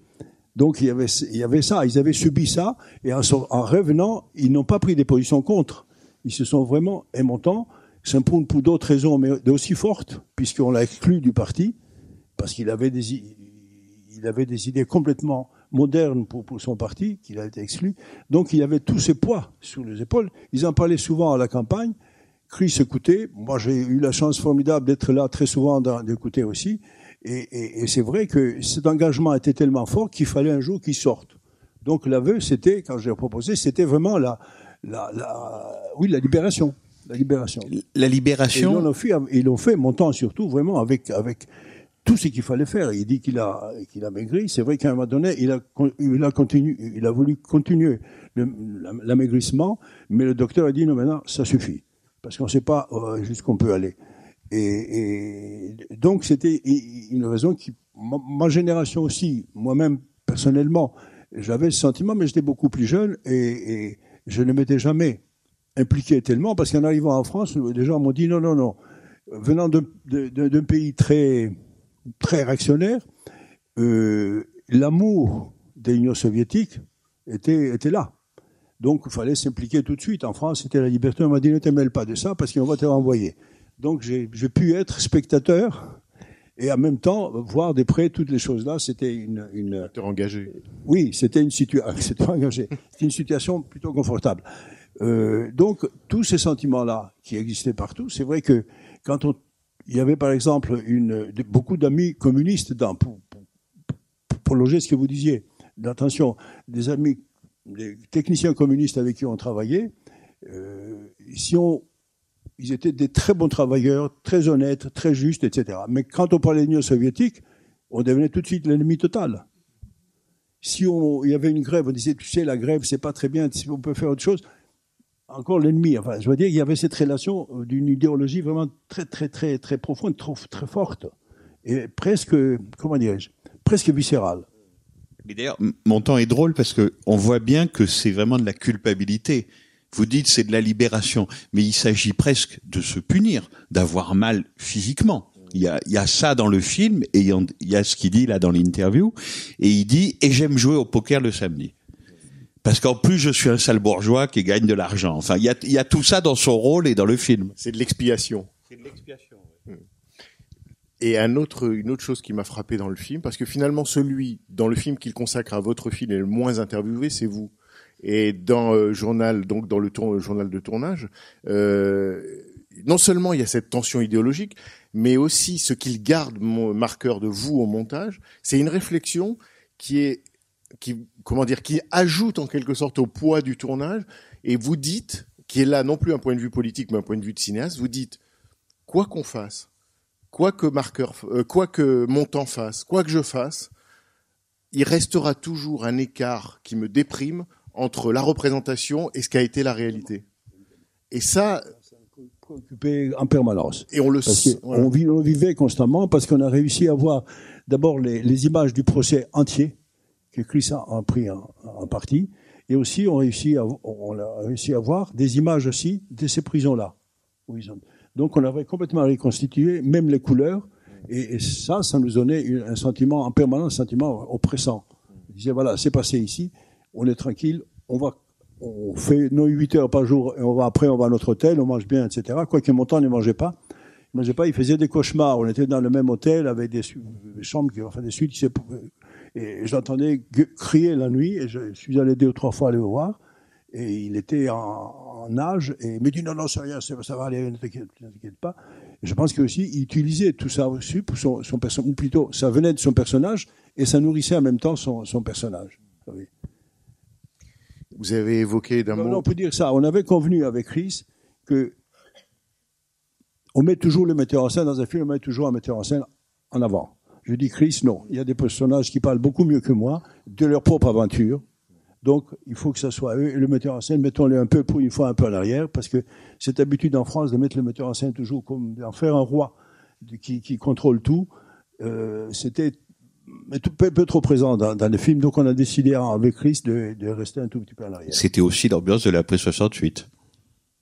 Donc il y avait, il y avait ça, ils avaient subi ça, et en, revenant, ils n'ont pas pris des positions contre. Ils se sont vraiment aimantant, s'imposent pour d'autres raisons, mais aussi fortes, puisqu'on l'a exclu du parti, parce qu'il avait des, il avait des idées complètement modernes pour, pour son parti, qu'il a été exclu. Donc il avait tous ces poids sur les épaules. Ils en parlaient souvent à la campagne. Chris écoutait. Moi, j'ai eu la chance formidable d'être là très souvent, d'écouter aussi. Et, et, et c'est vrai que cet engagement était tellement fort qu'il fallait un jour qu'il sorte. Donc l'aveu, c'était, quand j'ai proposé, c'était vraiment la, la, la, oui, la libération. La libération. La ils libération, l'ont fait, ils l'ont fait, montant surtout vraiment avec, avec tout ce qu'il fallait faire. Il dit qu'il a, qu'il a maigri. C'est vrai qu'à un moment donné, il a, il a continué, il a voulu continuer l'amaigrissement, mais le docteur a dit non, maintenant, ça suffit. Parce qu'on ne sait pas euh, jusqu'où on peut aller. Et, donc, c'était une raison qui, ma, génération aussi, moi-même, personnellement, j'avais ce sentiment, mais j'étais beaucoup plus jeune et, et je ne m'étais jamais impliqué tellement parce qu'en arrivant en France, les gens m'ont dit non, non, non. Venant d'un pays très, très réactionnaire, euh, l'amour de l'Union soviétique était, était là. Donc, il fallait s'impliquer tout de suite. En France, c'était la liberté. On m'a dit ne te mêle pas de ça parce qu'on va te renvoyer. Donc, j'ai pu être spectateur et en même temps voir de près toutes les choses-là. C'était une, une, engagé. oui, c'était une. C'était une situation plutôt confortable. Euh, donc tous ces sentiments-là qui existaient partout, c'est vrai que quand on, il y avait par exemple beaucoup d'amis communistes pour, pour, pour loger ce que vous disiez, attention, des amis, des techniciens communistes avec qui on travaillait, euh, si on, ils étaient des très bons travailleurs, très honnêtes, très justes, etc. Mais quand on parlait de l'Union soviétique, on devenait tout de suite l'ennemi total si on, il y avait une grève, on disait, tu sais, la grève, c'est pas très bien, si on peut faire autre chose, encore l'ennemi. Enfin, je veux dire, il y avait cette relation euh, d'une idéologie vraiment très, très, très, très profonde, très forte, et presque, comment dirais-je, presque viscérale. Mais d'ailleurs, mon temps est drôle parce que on voit bien que c'est vraiment de la culpabilité. Vous dites c'est de la libération, mais il s'agit presque de se punir, d'avoir mal physiquement. Il y a, il y a ça dans le film et il y a ce qu'il dit là dans l'interview et il dit et j'aime jouer au poker le samedi. Parce qu'en plus je suis un sale bourgeois qui gagne de l'argent. Enfin, il y a, il y a tout ça dans son rôle et dans le film. C'est de l'expiation. C'est de l'expiation. Et un autre, une autre chose qui m'a frappé dans le film, parce que finalement celui dans le film qu'il consacre à votre film est le moins interviewé, c'est vous. Et dans euh, journal, donc dans le tour- journal de tournage, euh, non seulement il y a cette tension idéologique, mais aussi ce qu'il garde mon marqueur de vous au montage, c'est une réflexion qui est, qui, comment dire, qui ajoute en quelque sorte au poids du tournage. Et vous dites, qui est là non plus un point de vue politique, mais un point de vue de cinéaste, vous dites, quoi qu'on fasse, quoi que marqueur, euh, quoi que montant fasse, quoi que je fasse, il restera toujours un écart qui me déprime entre la représentation et ce qu'a été la réalité. Et ça, Préoccupé en permanence. et on le sait. on vivait constamment parce qu'on a réussi à voir d'abord les, les images du procès entier que Chris a, a pris en, en partie, et aussi on, a réussi à voir des images aussi de ces prisons-là. Donc on avait complètement reconstitué, même les couleurs, et, ça, ça nous donnait un sentiment en permanence, un sentiment oppressant. On disait voilà, c'est passé ici, on est tranquille, on fait nos 8 heures par jour et après on va à notre hôtel, on mange bien, etc. Quoique mon temps ne mangeait pas. Il mangeait pas, il faisait des cauchemars. On était dans le même hôtel avec des, des chambres, qui, enfin des suites. qui Et j'entendais crier la nuit et je suis allé deux ou trois fois aller le voir. Et il était en, en nage et il me dit non, non, c'est rien, ça va aller, ne t'inquiète pas. Et je pense que aussi il utilisait tout ça aussi pour son, son personnage, ou plutôt ça venait de son personnage et ça nourrissait en même temps son, son personnage. Oui. Vous avez évoqué d'un mot. on peut dire ça. On avait convenu avec Chris que on met toujours le metteur en scène dans un film, on met toujours un metteur en scène en avant. Je dis Chris, non. Il y a des personnages qui parlent beaucoup mieux que moi de leur propre aventure. Donc, il faut que ça soit eux. Et le metteur en scène, mettons-le un peu pour une fois un peu en arrière, parce que cette habitude en France de mettre le metteur en scène toujours comme d'en faire un roi qui, contrôle tout, euh, c'était peu, peu trop présent dans, dans le film. Donc, on a décidé avec Chris de, de rester un tout petit peu en arrière. C'était aussi l'ambiance de l'après 68.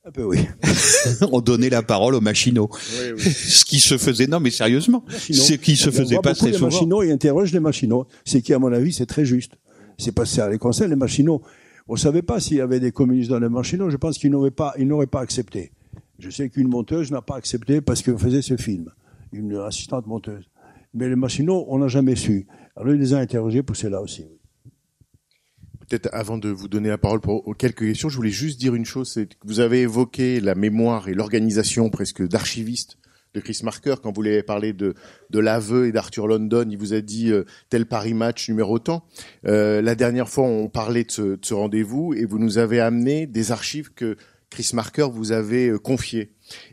Un peu, oui. On donnait la parole aux machinaux. Oui, oui. Ce qui se faisait, non mais sérieusement, ce qui se On faisait voit pas très les souvent. machinaux et interroge les machinaux. C'est qui, à mon avis, c'est très juste. C'est pas ça les conseils, les machinaux. On savait pas s'il y avait des communistes dans les machinaux. Je pense qu'ils n'auraient pas, ils n'auraient pas accepté. Je sais qu'une monteuse n'a pas accepté parce qu'elle faisait ce film. Une assistante monteuse. Mais les machinaux, on n'a jamais su. Alors, il les a interrogés pour cela aussi. oui. Peut-être avant de vous donner la parole pour quelques questions, je voulais juste dire une chose, c'est que vous avez évoqué la mémoire et l'organisation presque d'archivistes de Chris Marker. Quand vous lui avez parlé de, de l'aveu et d'Arthur London, il vous a dit euh, tel Paris match numéro tant. Euh, la dernière fois, on parlait de ce, ce rendez-vous et vous nous avez amené des archives que Chris Marker vous avait euh, confiées.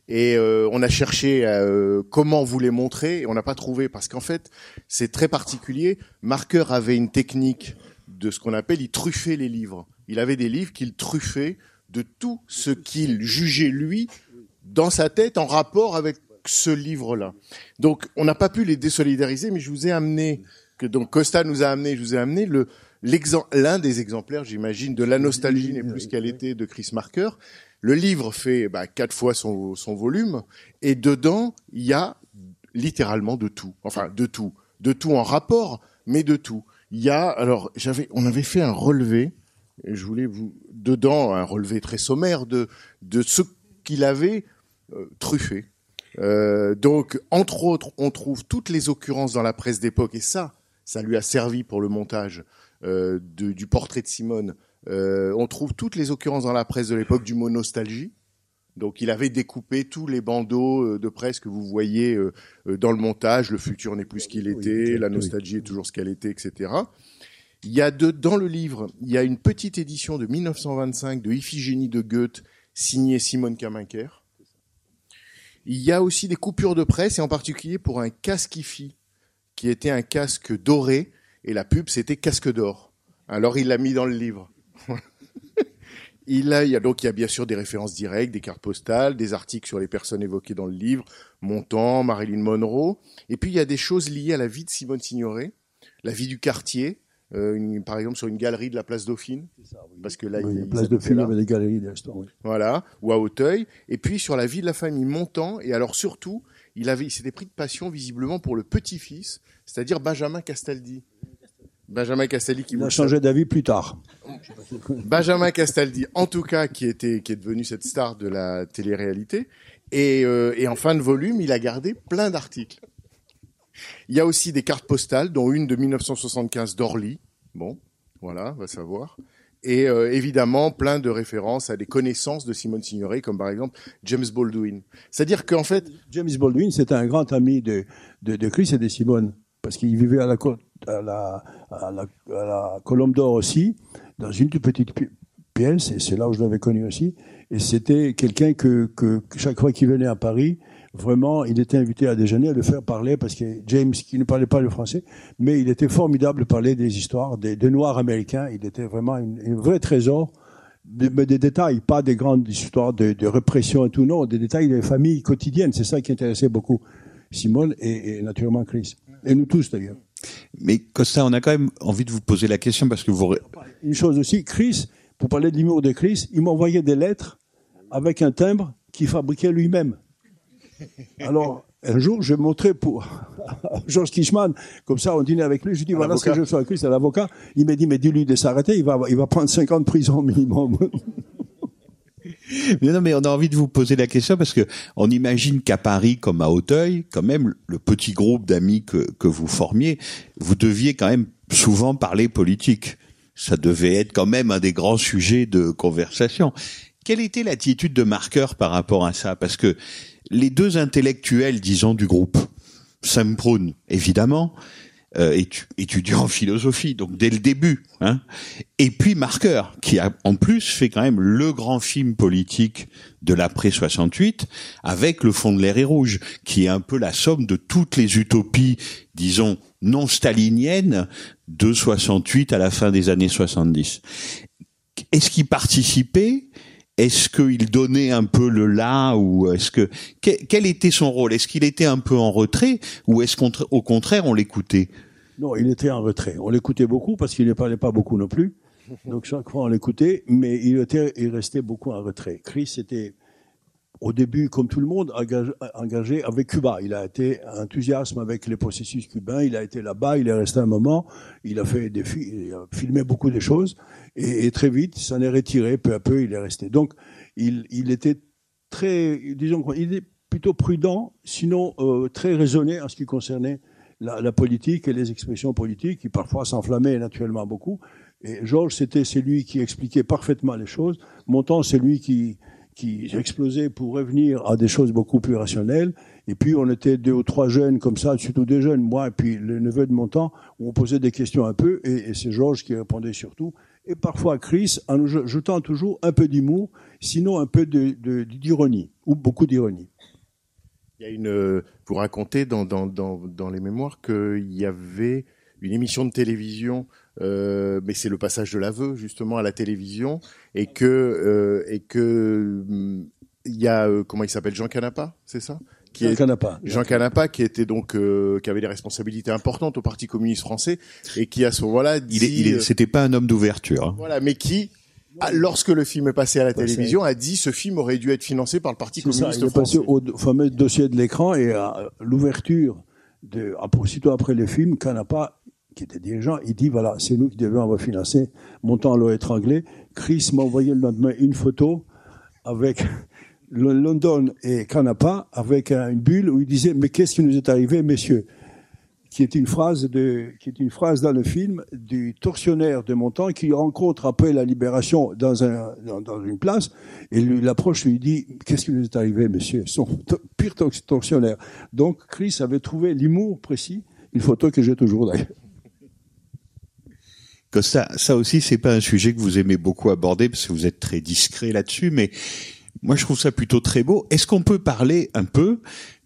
Et euh, on a cherché euh, comment vous les montrer et on n'a pas trouvé parce qu'en fait, c'est très particulier. Marker avait une technique de ce qu'on appelle, il truffait les livres. Il avait des livres qu'il truffait de tout ce qu'il jugeait lui dans sa tête en rapport avec ce livre-là. Donc, on n'a pas pu les désolidariser, mais je vous ai amené que donc Costa nous a amené, je vous ai amené l'un des exemplaires, j'imagine, de la nostalgie n'est plus qu'elle était de Chris Marker. Le livre fait bah, quatre fois son, son volume, et dedans il y a littéralement de tout. Enfin, de tout, de tout en rapport, mais de tout. Il alors on avait fait un relevé. Je voulais vous dedans un relevé très sommaire de ce qu'il avait euh, truffé. Euh, donc, entre autres, on trouve toutes les occurrences dans la presse d'époque, et ça, ça lui a servi pour le montage euh, du portrait de Simone. On trouve toutes les occurrences dans la presse de l'époque du mot nostalgie. Donc, il avait découpé tous les bandeaux euh, de presse que vous voyez euh, euh, dans le montage. Le futur n'est plus ce qu'il était, la nostalgie est toujours ce qu'elle était, etc. Il y a de, dans le livre, il y a une petite édition de 1925 de Iphigénie de Goethe, signée Simone Kaminker. Il y a aussi des coupures de presse, et en particulier pour un casque IFI, qui était un casque doré, et la pub, c'était casque d'or. Alors, il l'a mis dans le livre. Il, a, il y a donc il y a bien sûr des références directes, des cartes postales, des articles sur les personnes évoquées dans le livre, Montand, Marilyn Monroe, et puis il y a des choses liées à la vie de Simone Signoret, la vie du quartier, euh, une- par exemple sur une galerie de la place Dauphine, parce que là, Oui, il, la place là. avait des galeries d'instant. Oui. Voilà, ou à Auteuil, et puis sur la vie de la famille Montand, et alors surtout, il avait, il s'était pris de passion visiblement pour le petit-fils, c'est-à-dire Benjamin Castaldi. Benjamin Castaldi qui Il a changé d'avis plus tard. Benjamin Castaldi, en tout cas, qui était, qui est devenu cette star de la télé-réalité. Et, euh, et en fin de volume, il a gardé plein d'articles. Il y a aussi des cartes postales, dont une de 1975 d'Orly. Bon, voilà, on va savoir. Et euh, évidemment, plein de références à des connaissances de Simone Signoret, comme par exemple James Baldwin. C'est-à-dire qu'en fait, James Baldwin, c'était un grand ami de, de, de Chris et de Simone, parce qu'il vivait à la, côte- à la, Colombe d'Or aussi, dans une toute petite pi- pièce, et c'est là où je l'avais connu aussi. Et c'était quelqu'un que, que, que chaque fois qu'il venait à Paris, vraiment, il était invité à déjeuner, à le faire parler, parce que James, qui ne parlait pas le français, mais il était formidable de parler des histoires des, Noirs américains. Il était vraiment un vrai trésor mais des détails, pas des grandes histoires de, répression et tout, non, des détails des familles quotidiennes. C'est ça qui intéressait beaucoup Simone et naturellement Chris. Et nous tous d'ailleurs. Mais Costa, on a quand même envie de vous poser la question parce que vous... Une chose aussi, Chris, pour parler de l'humour de Chris, il m'envoyait des lettres avec un timbre qu'il fabriquait lui-même. Alors, un jour, je montrais pour Georges Kishman, comme ça, on dînait avec lui, je lui dis, voilà ce que je fais avec Chris, c'est l'avocat. Il m'a dit, mais dis-lui de s'arrêter, il va, il va prendre 50 prisons minimum. Mais non, mais on a envie de vous poser la question parce que on imagine qu'à Paris, comme à Auteuil, quand même, le petit groupe d'amis que, que vous formiez, vous deviez quand même souvent parler politique. Ça devait être quand même un des grands sujets de conversation. Quelle était l'attitude de Marqueur par rapport à ça? Parce que les deux intellectuels, disons, du groupe, Sam Proun, évidemment, euh, étu- étudiant en philosophie, donc dès le début, hein, et puis Marqueur, qui a en plus fait quand même le grand film politique de l'après 68, avec Le fond de l'air est rouge, qui est un peu la somme de toutes les utopies, disons, non staliniennes de 68 à la fin des années 70. Est-ce qu'il participait est-ce qu'il donnait un peu le là ou est-ce que que- quel était son rôle? Est-ce qu'il était un peu en retrait ou est-ce qu'au contraire on l'écoutait? Non, il était en retrait. On l'écoutait beaucoup parce qu'il ne parlait pas beaucoup non plus. Donc chaque fois on l'écoutait, mais il était, il restait beaucoup en retrait. Chris était au début, comme tout le monde, engagé, avec Cuba. Il a été enthousiasme avec les processus cubains. Il a été là-bas, il est resté un moment. Il a fait des il a filmé beaucoup de choses et, très vite, s'en est retiré. Peu à peu, il est resté. Donc, il, était très, disons, il est plutôt prudent, sinon euh, très raisonné en ce qui concernait la, politique et les expressions politiques, qui parfois s'enflammaient naturellement beaucoup. Et Georges, c'était celui qui expliquait parfaitement les choses. Montand, c'est lui qui, qui explosait pour revenir à des choses beaucoup plus rationnelles. Et puis on était deux ou trois jeunes comme ça, surtout des jeunes, moi et puis le neveu de mon temps, où on posait des questions un peu, et, c'est Georges qui répondait surtout. Et parfois Chris, en nous jetant toujours un peu d'humour, sinon un peu d'ironie, ou beaucoup d'ironie. Il y a une, euh, vous racontez dans, dans, dans les mémoires qu'il y avait une émission de télévision, euh, mais c'est le passage de l'aveu justement à la télévision, et que euh, et que hum, il y a euh, comment il s'appelle Jean Canapa, c'est ça? Qui Jean est Canapa. Jean Canapa qui était donc euh, qui avait des responsabilités importantes au Parti communiste français et qui à ce moment-là dit Il est, il est, c'était pas un homme d'ouverture. hein. voilà, mais qui ah, lorsque le film est passé à la télévision a dit ce film aurait dû être financé par le Parti C'est ça, communiste il est passé au fameux dossier de l'écran et à l'ouverture de, aussitôt après le film, Canapa, qui était dirigeant, il dit voilà, c'est nous qui devions avoir financé, montant à l'eau étranglé. Chris m'a envoyé le lendemain une photo avec London et Canapa avec un- une bulle où il disait mais qu'est-ce qui nous est arrivé, messieurs? Qui est une phrase de, qui est une phrase dans le film du tortionnaire de Montand qui rencontre après la libération dans un, dans, dans une place et l'approche lui dit qu'est-ce qui nous est arrivé monsieur son pire tor- tortionnaire donc Chris avait trouvé l'humour précis une photo que j'ai toujours d'ailleurs Costa, ça aussi, c'est pas un sujet que vous aimez beaucoup aborder parce que vous êtes très discret là-dessus, mais moi, je trouve ça plutôt très beau. Est-ce qu'on peut parler un peu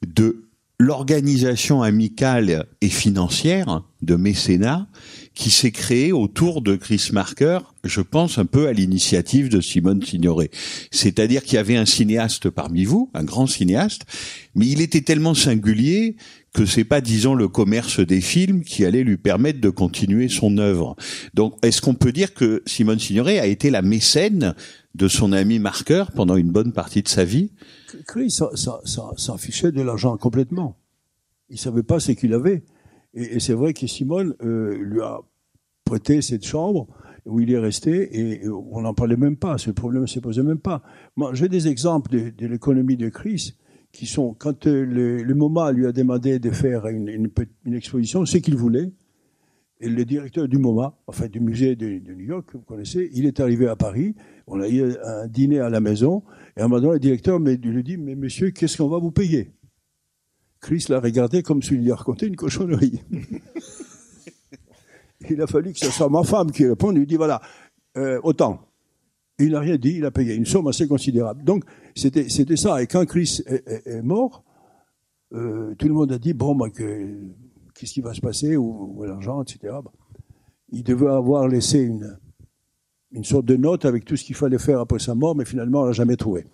de l'organisation amicale et financière de mécénat qui s'est créée autour de Chris Marker, je pense un peu à l'initiative de Simone Signoret. C'est-à-dire qu'il y avait un cinéaste parmi vous, un grand cinéaste, mais il était tellement singulier que c'est pas, disons, le commerce des films qui allait lui permettre de continuer son œuvre. Donc, est-ce qu'on peut dire que Simone Signoret a été la mécène de son ami Marker pendant une bonne partie de sa vie Chris s'en fichait de l'argent complètement il savait pas ce qu'il avait et, c'est vrai que Simone euh, lui a prêté cette chambre où il est resté et on n'en parlait même pas. Ce problème ne se posait même pas. Moi, j'ai des exemples de, l'économie de Chris qui sont, quand euh, le, le MoMA lui a demandé de faire une, une exposition, ce qu'il voulait, et le directeur du MoMA, enfin du musée de, New York, que vous connaissez, il est arrivé à Paris, on a eu un dîner à la maison, et à un moment le directeur lui dit, mais monsieur, qu'est-ce qu'on va vous payer? Chris l'a regardé comme s'il lui a raconté une cochonnerie. il a fallu que ce soit ma femme qui réponde, il lui dit, voilà, euh, autant. Il n'a rien dit, il a payé une somme assez considérable. Donc, c'était ça. Et quand Chris est, mort, euh, tout le monde a dit, bon, bah, que- qu'est-ce qui va se passer, où, où est l'argent, etc. Il devait avoir laissé une, une sorte de note avec tout ce qu'il fallait faire après sa mort, mais finalement, on l'a jamais trouvé.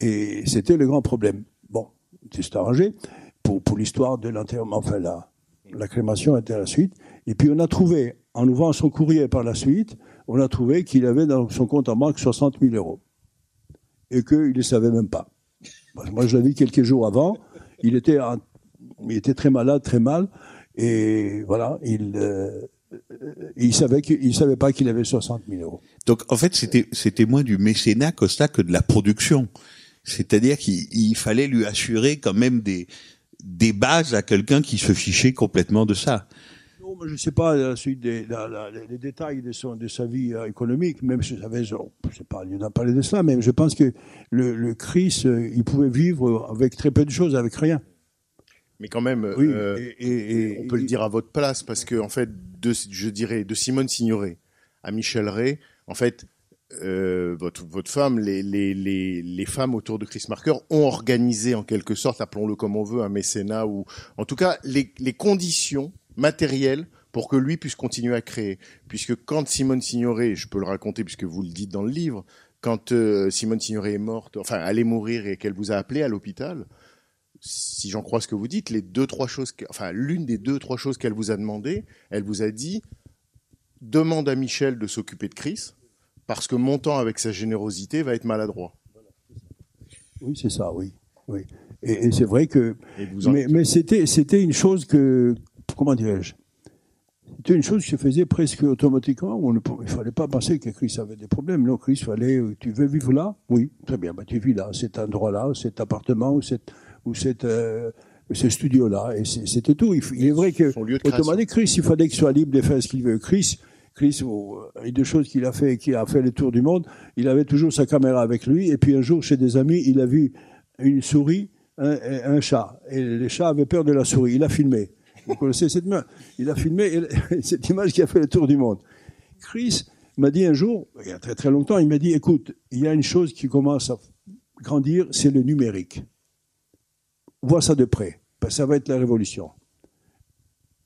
Et c'était le grand problème. Bon, c'est arrangé pour, pour l'histoire de l'enterrement, enfin, la, la crémation était à la suite. Et puis, on a trouvé, en ouvrant son courrier par la suite, on a trouvé qu'il avait dans son compte en banque 60 000 euros. Et qu'il ne savait même pas. Moi, je vu quelques jours avant. Il était, en- il était très malade, très mal. Et voilà, il, euh, il savait qu'il il savait pas qu'il avait 60 000 euros. Donc en fait, c'était c'était moins du mécénat Costa que de la production. C'est-à-dire qu'il il fallait lui assurer quand même des des bases à quelqu'un qui se fichait complètement de ça. Non, mais je ne sais pas la suite des, la- la- les détails de, son, de sa vie euh, économique, même si j'avais, je ne sais pas lieu d'en parler de cela, mais je pense que le, le Chris, euh, il pouvait vivre avec très peu de choses, avec rien. Mais quand même, Oui, euh, et, et- et- on peut le dire à votre place parce que en fait, de, je dirais de Simone Signoret à Michel Ray, en fait, euh, votre votre femme, les, les les les femmes autour de Chris Marker ont organisé en quelque sorte, appelons-le comme on veut, un mécénat ou en tout cas les les conditions matérielles pour que lui puisse continuer à créer. Puisque quand Simone Signoret, je peux le raconter puisque vous le dites dans le livre, quand euh, Simone Signoret est morte, enfin allait mourir et qu'elle vous a appelé à l'hôpital, si j'en crois ce que vous dites, les deux trois choses, que- enfin l'une des deux trois choses qu'elle vous a demandé, elle vous a dit demande à Michel de s'occuper de Chris parce que montant avec sa générosité va être maladroit. oui, c'est ça, oui. oui. Et, et c'est vrai que. En- Mais, mais c'était, c'était une chose que. Comment dirais-je C'était une chose qui se faisait presque automatiquement. On ne, il fallait pas penser que Chris avait des problèmes. Non, Chris, fallait. euh, Tu veux vivre là? Oui, très bien. Bah, tu vis là, cet endroit-là, cet appartement ou, cette, ou cette, euh, ce studio-là. Et c'était tout. Il, est vrai que. Autrement Chris, il fallait qu'il soit libre de faire ce qu'il veut. Chris, Chris, une des choses qu'il a fait, qui a fait le tour du monde, il avait toujours sa caméra avec lui. Et puis un jour, chez des amis, il a vu une souris, un, un chat. Et les chats avaient peur de la souris. Il a filmé. Vous connaissez cette main Il a filmé et cette image qui a fait le tour du monde. Chris m'a dit un jour, il y a très très longtemps, il m'a dit, écoute, il y a une chose qui commence à grandir, c'est le numérique. Vois ça de près, que ça va être la révolution.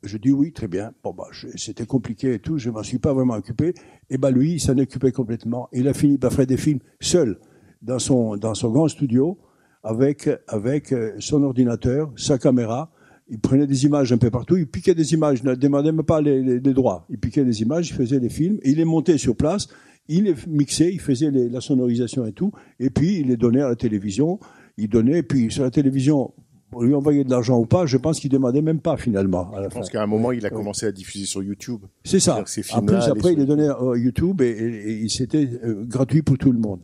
Je dis oui, très bien. Bon, je- c'était compliqué et tout, je m'en suis pas vraiment occupé. Et ben lui, il s'en occupait complètement. Il a fini par faire des films seul, dans son, dans son grand studio, avec, avec euh, son ordinateur, sa caméra. Il prenait des images un peu partout, il piquait des images, il ne demandait même pas les, droits. Il piquait des images, il faisait des films, il les montait sur place, il les mixait, il faisait la sonorisation et tout, et puis il les donnait à la télévision. Il donnait, et puis sur la télévision, on lui envoyait de l'argent ou pas, je pense qu'il demandait même pas finalement à la Je fin. pense qu'à un moment, il a commencé à diffuser sur YouTube. C'est ça. En plus, après, il est donné à YouTube et, et- et c'était euh, gratuit pour tout le monde.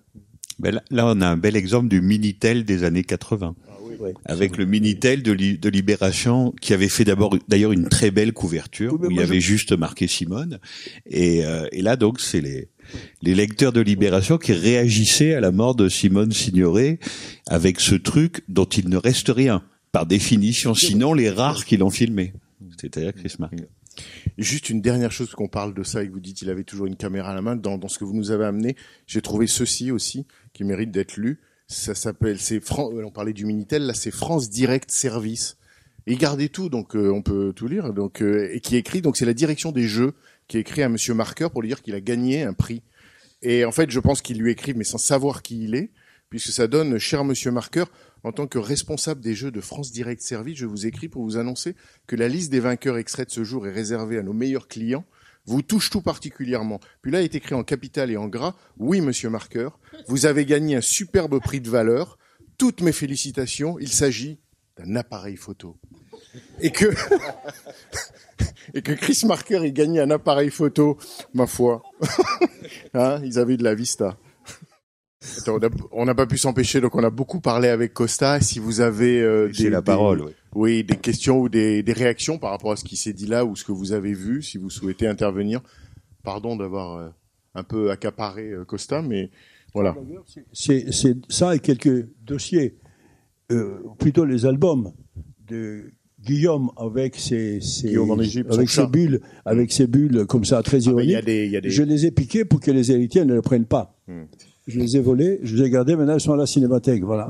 Ben là, là, on a un bel exemple du Minitel des années 80. Ouais. Avec le Minitel de, Li- de Libération, qui avait fait d'abord d'ailleurs une très belle couverture, Oui, où il y avait je- juste marqué Simone. Et, euh, et là, donc, c'est les, les lecteurs de Libération qui réagissaient à la mort de Simone Signoret avec ce truc dont il ne reste rien, par définition, sinon les rares qui l'ont filmé. C'est-à-dire Chris Marker. Juste une dernière chose, qu'on parle de ça et que vous dites qu'il avait toujours une caméra à la main. Dans, ce que vous nous avez amené, j'ai trouvé ceci aussi qui mérite d'être lu. Ça s'appelle, euh, on parlait du Minitel, là c'est France Direct Service. Et il gardait tout, donc euh, on peut tout lire. Donc euh, et qui écrit, donc c'est la direction des jeux qui écrit à Monsieur Marqueur pour lui dire qu'il a gagné un prix. Et en fait, je pense qu'il lui écrit, mais sans savoir qui il est, puisque ça donne, cher Monsieur Marqueur, en tant que responsable des jeux de France Direct Service, je vous écris pour vous annoncer que la liste des vainqueurs extraits de ce jour est réservée à nos meilleurs clients, vous touche tout particulièrement. Puis là, il est écrit en capital et en gras, oui, monsieur Marqueur, vous avez gagné un superbe prix de valeur, toutes mes félicitations, il s'agit d'un appareil photo. Et que, et que Chris Marker ait gagné un appareil photo, ma foi. hein, ils avaient de la vista. Attends, on n'a pas pu s'empêcher, donc on a beaucoup parlé avec Costa. Si vous avez euh, C'est la parole, oui. oui, des questions ou des, des réactions par rapport à ce qui s'est dit là ou ce que vous avez vu, si vous souhaitez intervenir. Pardon d'avoir euh, un peu accaparé euh, Costa, mais voilà. C'est c'est ça et quelques dossiers, euh, plutôt les albums de Guillaume avec ses, ses Guillaume en Égypte, avec son ses chat. bulles, avec ses bulles comme ça très Ah, mais il ironiques. y a des, il y a des... Je les ai piqués pour que les héritiers ne le prennent pas. Hmm. Je les ai volés, je les ai gardés, maintenant ils sont à la cinémathèque, voilà.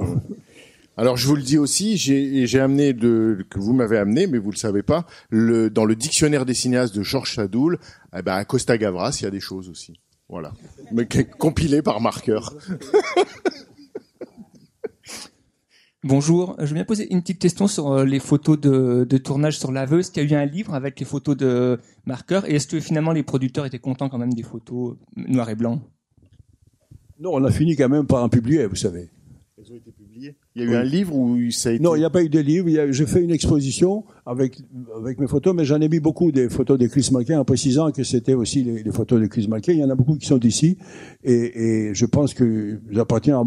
Alors je vous le dis aussi, j'ai j'ai amené de que vous m'avez amené, mais vous le savez pas, le dans le dictionnaire des cinéastes de Georges Sadoul, eh ben à Costa Gavras, il y a des choses aussi. Voilà, mais compilé par marqueur. Bonjour, je viens poser une petite question sur euh, les photos de, de tournage sur laveuse. Est-ce qu'il y a eu un livre avec les photos de marqueurs et est-ce que finalement les producteurs étaient contents quand même des photos noir et blanc? Non, on a fini quand même par en publier, vous savez. Elles ont été publiées. Il y a eu un livre où ça a été. Non, il n'y a pas eu de livre. a- J'ai fait une exposition avec, avec mes photos, mais j'en ai mis beaucoup des photos de Chris Malkin en précisant que c'était aussi les, les photos de Chris Malkin. Il y en a beaucoup qui sont ici et, et je pense que appartiennent à-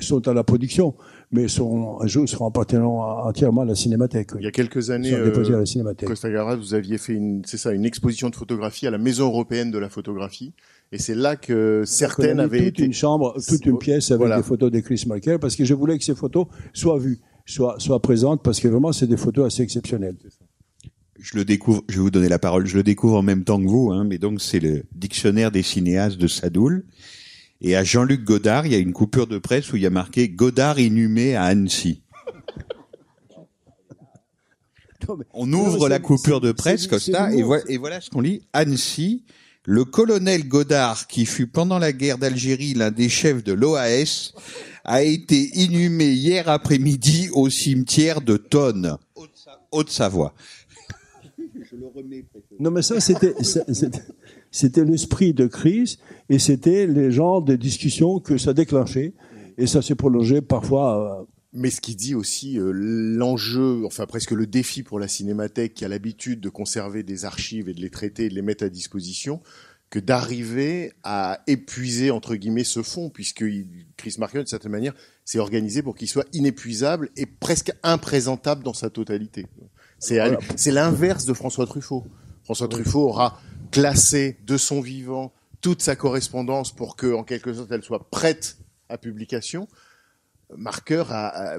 sont à la production, mais jour seront appartenant entièrement à la cinémathèque. Il y a quelques années, à euh, la cinémathèque. Costa Gavras, vous aviez fait une, c'est ça, une exposition de photographie à la Maison européenne de la photographie, et c'est là que certaines avaient toute été. une chambre, toute une pièce avec Voilà. des photos de Chris Malkin parce que je voulais que ces photos soient vues, soient, soient présentes parce que vraiment c'est des photos assez exceptionnelles. Je le découvre, je vais vous donner la parole, je le découvre en même temps que vous, hein, mais donc c'est le dictionnaire des cinéastes de Sadoul. Et à Jean-Luc Godard, il y a une coupure de presse où il y a marqué Godard inhumé à Annecy. Non, mais- On ouvre la coupure de presse, Costa, et, voilà, et voilà ce qu'on lit. Annecy, le colonel Godard, qui fut pendant la guerre d'Algérie l'un des chefs de l'OAS, a été inhumé hier après-midi au cimetière de Tonne, Haute-Savoie. Non, mais ça, c'était, c'était- l'esprit de crise et c'était les genres de discussions que ça déclenchait. Et ça s'est prolongé parfois. euh, Mais ce qui dit aussi euh, l'enjeu, enfin presque le défi pour la cinémathèque qui a l'habitude de conserver des archives et de les traiter et de les mettre à disposition, que d'arriver à épuiser entre guillemets ce fonds, puisque Chris Marker, de certaine manière, s'est organisé pour qu'il soit inépuisable et presque imprésentable dans sa totalité. C'est Voilà. c'est l'inverse de François Truffaut. François Truffaut aura classer de son vivant toute sa correspondance pour que, en quelque sorte, elle soit prête à publication. Marqueur a,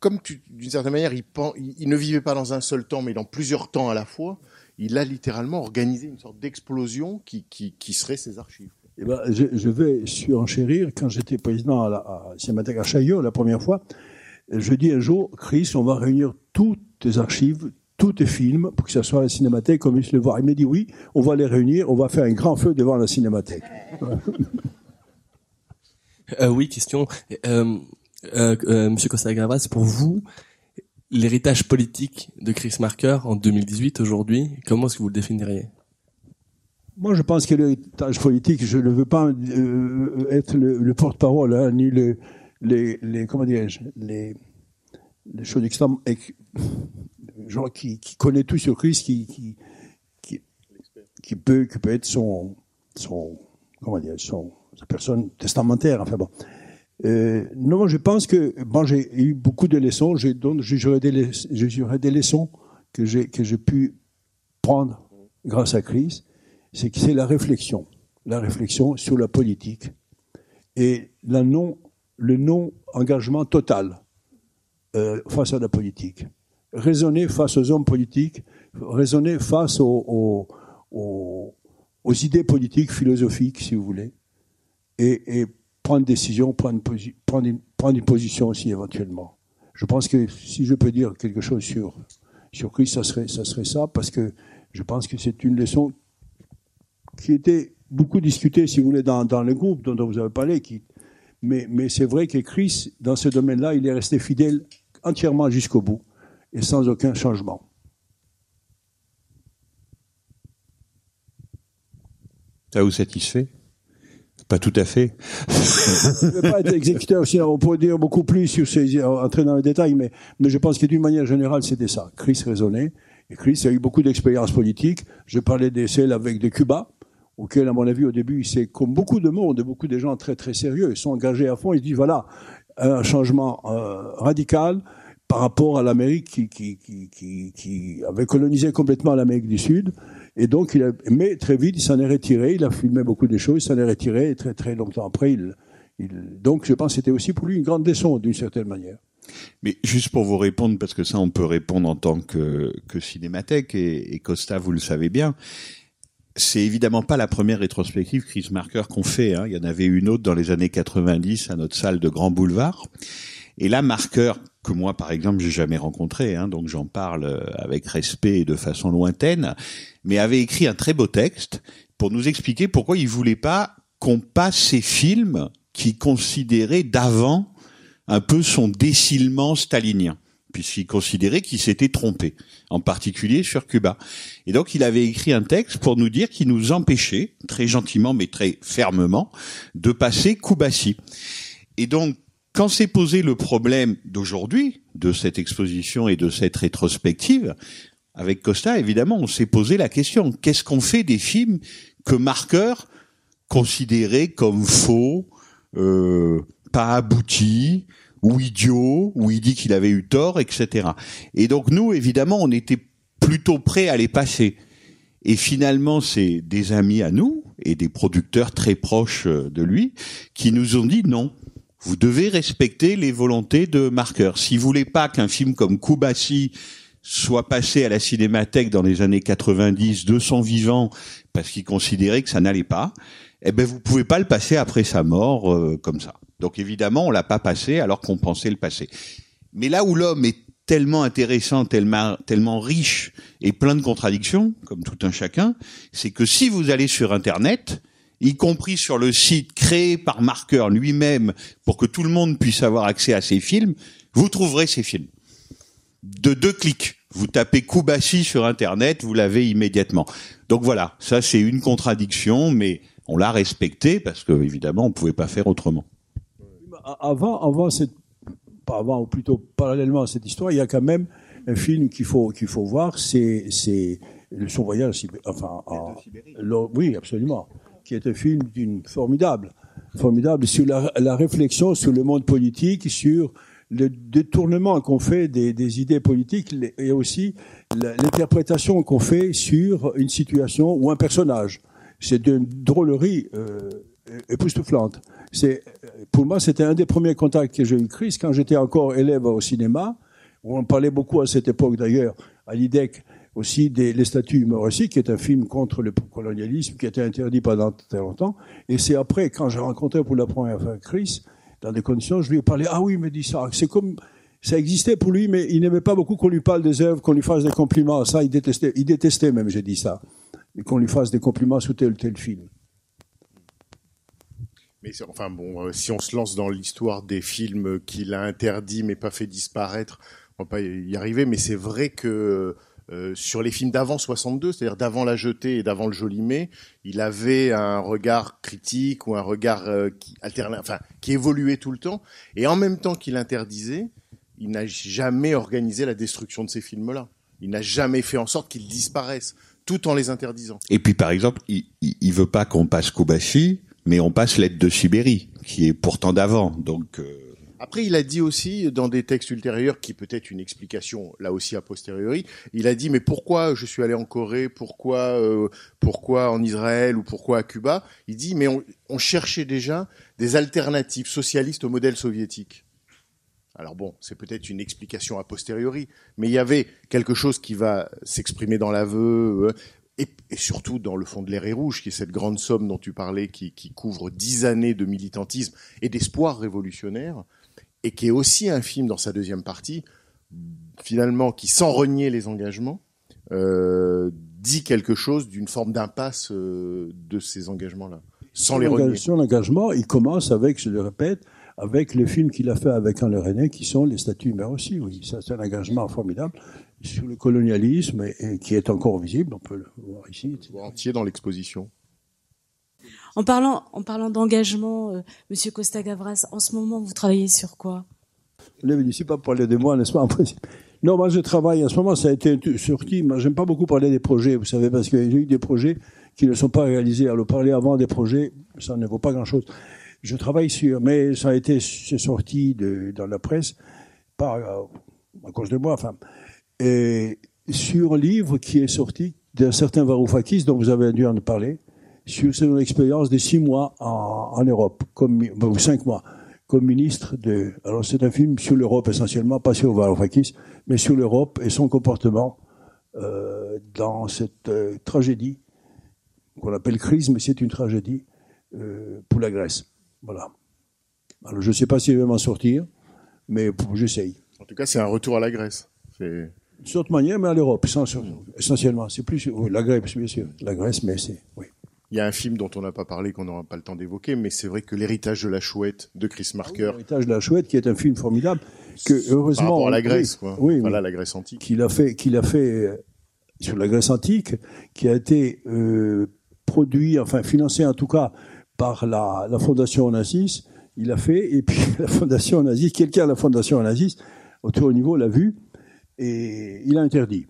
comme d'une certaine manière, il, il- ne vivait pas dans un seul temps, mais dans plusieurs temps à la fois. Il a littéralement organisé une sorte d'explosion qui, qui, serait ses archives. Eh ben, je, vais surenchérir. Quand j'étais président à la à à Chaillot la première fois, je dis un jour, Chris, on va réunir toutes tes archives, tous tes films, pour que ça soit à la Cinémathèque, qu'on puisse le voir. Il m'a dit oui, on va les réunir, on va faire un grand feu devant la Cinémathèque. Euh, oui, question. Euh, euh, Monsieur Costa Gavras, pour vous, l'héritage politique de Chris Marker en 2018 aujourd'hui, comment est-ce que vous le définiriez? Moi, je pense que l'héritage politique, je ne veux pas être le, le porte-parole, hein, ni le, les, les, comment dirais-je, les, les choses extrêmement, genre qui, connaît tout sur Chris, qui, qui, qui, peut, qui peut être son, son, comment dire, son, sa personne testamentaire, enfin bon. Euh, non, je pense que bon, j'ai eu beaucoup de leçons. Donc j'ai juré des, leçons que j'ai que j'ai pu prendre grâce à Chris. C'est que c'est la réflexion, la réflexion sur la politique et la non, le non engagement total euh, face à la politique. Raisonner face aux hommes politiques, raisonner face aux, aux, idées politiques, philosophiques, si vous voulez, et, et prendre décision, prendre prendre, une, prendre une position aussi éventuellement. Je pense que si je peux dire quelque chose sur, sur Chris, ça serait, ça parce que je pense que c'est une leçon qui était beaucoup discutée, si vous voulez, dans, dans le groupe dont, vous avez parlé. Mais mais c'est vrai que Chris, dans ce domaine-là, il est resté fidèle entièrement jusqu'au bout et sans aucun changement. Ça vous satisfait? Pas tout à fait. Je ne vais pas être exécuteur, sinon on pourrait dire beaucoup plus sur ces, entrer dans les détails, mais, mais je pense que d'une manière générale, c'était ça. Chris raisonnait. Et Chris a eu beaucoup d'expérience politique. Je parlais des celles avec de Cuba, auquel, à mon avis, au début, c'est comme beaucoup de monde, beaucoup de gens très très sérieux, ils sont engagés à fond. Ils se disent voilà, un changement euh, radical par rapport à l'Amérique qui, avait colonisé complètement l'Amérique du Sud. Et donc, il a, mais très vite, il s'en est retiré. Il a filmé beaucoup de choses, il s'en est retiré. Et très très longtemps après, il, il, donc, je pense que c'était aussi pour lui une grande leçon, d'une certaine manière. Mais juste pour vous répondre, parce que ça, on peut répondre en tant que, que cinémathèque, et, et Costa, vous le savez bien, c'est évidemment pas la première rétrospective Chris Marker qu'on fait. Hein. Il y en avait une autre dans les années 90 à notre salle de Grand Boulevard. Et là, Marker, que moi, par exemple, j'ai jamais rencontré, hein, donc j'en parle euh, avec respect et de façon lointaine, mais avait écrit un très beau texte pour nous expliquer pourquoi il voulait pas qu'on passe ces films qui considéraient d'avant un peu son décilement stalinien, puisqu'il considérait qu'il s'était trompé, en particulier sur Cuba. Et donc il avait écrit un texte pour nous dire qu'il nous empêchait, très gentiment mais très fermement, de passer Kubassi. Et donc, quand s'est posé le problème d'aujourd'hui, de cette exposition et de cette rétrospective, avec Costa, évidemment, on s'est posé la question, qu'est-ce qu'on fait des films que Marker considérait comme faux, euh, pas aboutis, ou idiots, où il dit qu'il avait eu tort, etc. Et donc nous, évidemment, on était plutôt prêts à les passer. Et finalement, c'est des amis à nous et des producteurs très proches de lui qui nous ont dit non. Vous devez respecter les volontés de Marker. Si vous voulez pas qu'un film comme Kubasi soit passé à la cinémathèque dans les années 90 de son vivant parce qu'il considérait que ça n'allait pas, eh ben vous pouvez pas le passer après sa mort euh, comme ça. Donc évidemment, on l'a pas passé alors qu'on pensait le passer. Mais là où l'homme est tellement intéressant, tellement, tellement riche et plein de contradictions, comme tout un chacun, c'est que si vous allez sur Internet, y compris sur le site créé par Marker lui-même pour que tout le monde puisse avoir accès à ses films, vous trouverez ces films. De deux clics. Vous tapez Kubasi sur Internet, vous l'avez immédiatement. Donc voilà, ça c'est une contradiction, mais on l'a respecté parce que évidemment on pouvait pas faire autrement. Avant, avant cette, pas avant ou plutôt parallèlement à cette histoire, il y a quand même un film qu'il faut qu'il faut voir, c'est c'est son voyage, enfin, en, oui absolument, qui est un film d'une formidable, formidable sur la, réflexion sur le monde politique, sur le détournement qu'on fait des, idées politiques et aussi l'interprétation qu'on fait sur une situation ou un personnage. C'est d'une drôlerie euh, époustouflante. Pour moi, c'était un des premiers contacts que j'ai eu Chris quand j'étais encore élève au cinéma. On parlait beaucoup à cette époque d'ailleurs, à l'IDEC, aussi des les statuts humoristiques, qui est un film contre le colonialisme qui a été interdit pendant très longtemps. Et c'est après, quand j'ai rencontré pour la première fois Chris, dans des conditions, je lui ai parlé, ah oui, me dit ça. C'est comme, ça existait pour lui, mais il n'aimait pas beaucoup qu'on lui parle des œuvres, qu'on lui fasse des compliments. Ça, il détestait, il détestait même, j'ai dit ça. Qu'on lui fasse des compliments sous tel ou tel film. Mais enfin bon, euh, si on se lance dans l'histoire des films qu'il a interdits mais pas fait disparaître, on va pas y arriver. Mais c'est vrai que euh, sur les films d'avant 62, c'est-à-dire d'avant La Jetée et d'avant Le Joli Mai, il avait un regard critique ou un regard euh, qui enfin qui évoluait tout le temps. Et en même temps qu'il interdisait, il n'a jamais organisé la destruction de ces films-là. Il n'a jamais fait en sorte qu'ils disparaissent, tout en les interdisant. Et puis par exemple, il, il, veut pas qu'on passe Kobashi, mais on passe l'aide de Sibérie, qui est pourtant d'avant. Donc euh, après, il a dit aussi dans des textes ultérieurs, qui peut être une explication là aussi a posteriori, il a dit mais pourquoi je suis allé en Corée, pourquoi euh, pourquoi en Israël ou pourquoi à Cuba? Il dit mais on, on, cherchait déjà des alternatives socialistes au modèle soviétique. Alors bon, c'est peut-être une explication a posteriori, mais il y avait quelque chose qui va s'exprimer dans l'aveu. Euh, et, et, surtout dans le fond de l'air et rouge, qui est cette grande somme dont tu parlais, qui, qui couvre dix années de militantisme et d'espoir révolutionnaire, et qui est aussi un film dans sa deuxième partie, finalement, qui sans renier les engagements, euh, dit quelque chose d'une forme d'impasse euh, de ces engagements-là, sans les renier. Son engagement, il commence avec, je le répète, avec les films qu'il a fait avec Alain René, qui sont les statuts mais aussi, oui, ça c'est un engagement formidable sur le colonialisme et, qui est encore visible, on peut le voir ici. Entier dans l'exposition. En parlant, en parlant d'engagement, euh, Monsieur Costa Gavras, en ce moment, vous travaillez sur quoi? Vous n'avez ici pas parler de moi, n'est-ce pas Non, moi je travaille en ce moment, ça a été sorti. Moi, j'aime pas beaucoup parler des projets, vous savez, parce qu'il y a eu des projets qui ne sont pas réalisés. Alors parler avant des projets, ça ne vaut pas grand-chose. Je travaille sur, mais ça a été sorti dans la presse, pas euh, à cause de moi, enfin, et sur un livre qui est sorti d'un certain Varoufakis dont vous avez dû en parler, sur son expérience de six mois en, en Europe, comme, ou cinq mois, comme ministre de. Alors c'est un film sur l'Europe essentiellement, pas sur Varoufakis, mais sur l'Europe et son comportement euh, dans cette euh, tragédie qu'on appelle crise, mais c'est une tragédie euh, pour la Grèce. Voilà. Alors je ne sais pas s'il va m'en sortir, mais j'essaye. En tout cas, c'est un retour à la Grèce. C'est d'une sorte manière, mais à l'Europe, essentiellement. C'est plus oui, la Grèce, bien sûr. La Grèce, mais c'est oui. Il y a un film dont on n'a pas parlé, qu'on n'aura pas le temps d'évoquer, mais c'est vrai que l'héritage de la chouette de Chris Marker. l'héritage de la chouette, qui est un film formidable, que heureusement. Par rapport à la Grèce, quoi. Oui, voilà, la Grèce antique. Qu'il a fait, qu'il a fait euh, sur la Grèce antique, qui a été euh, produit, enfin financé en tout cas par la, la Fondation Onassis. Il a fait, et puis la Fondation Onassis, quelqu'un à la Fondation Onassis, autour au niveau, l'a vu, et il a interdit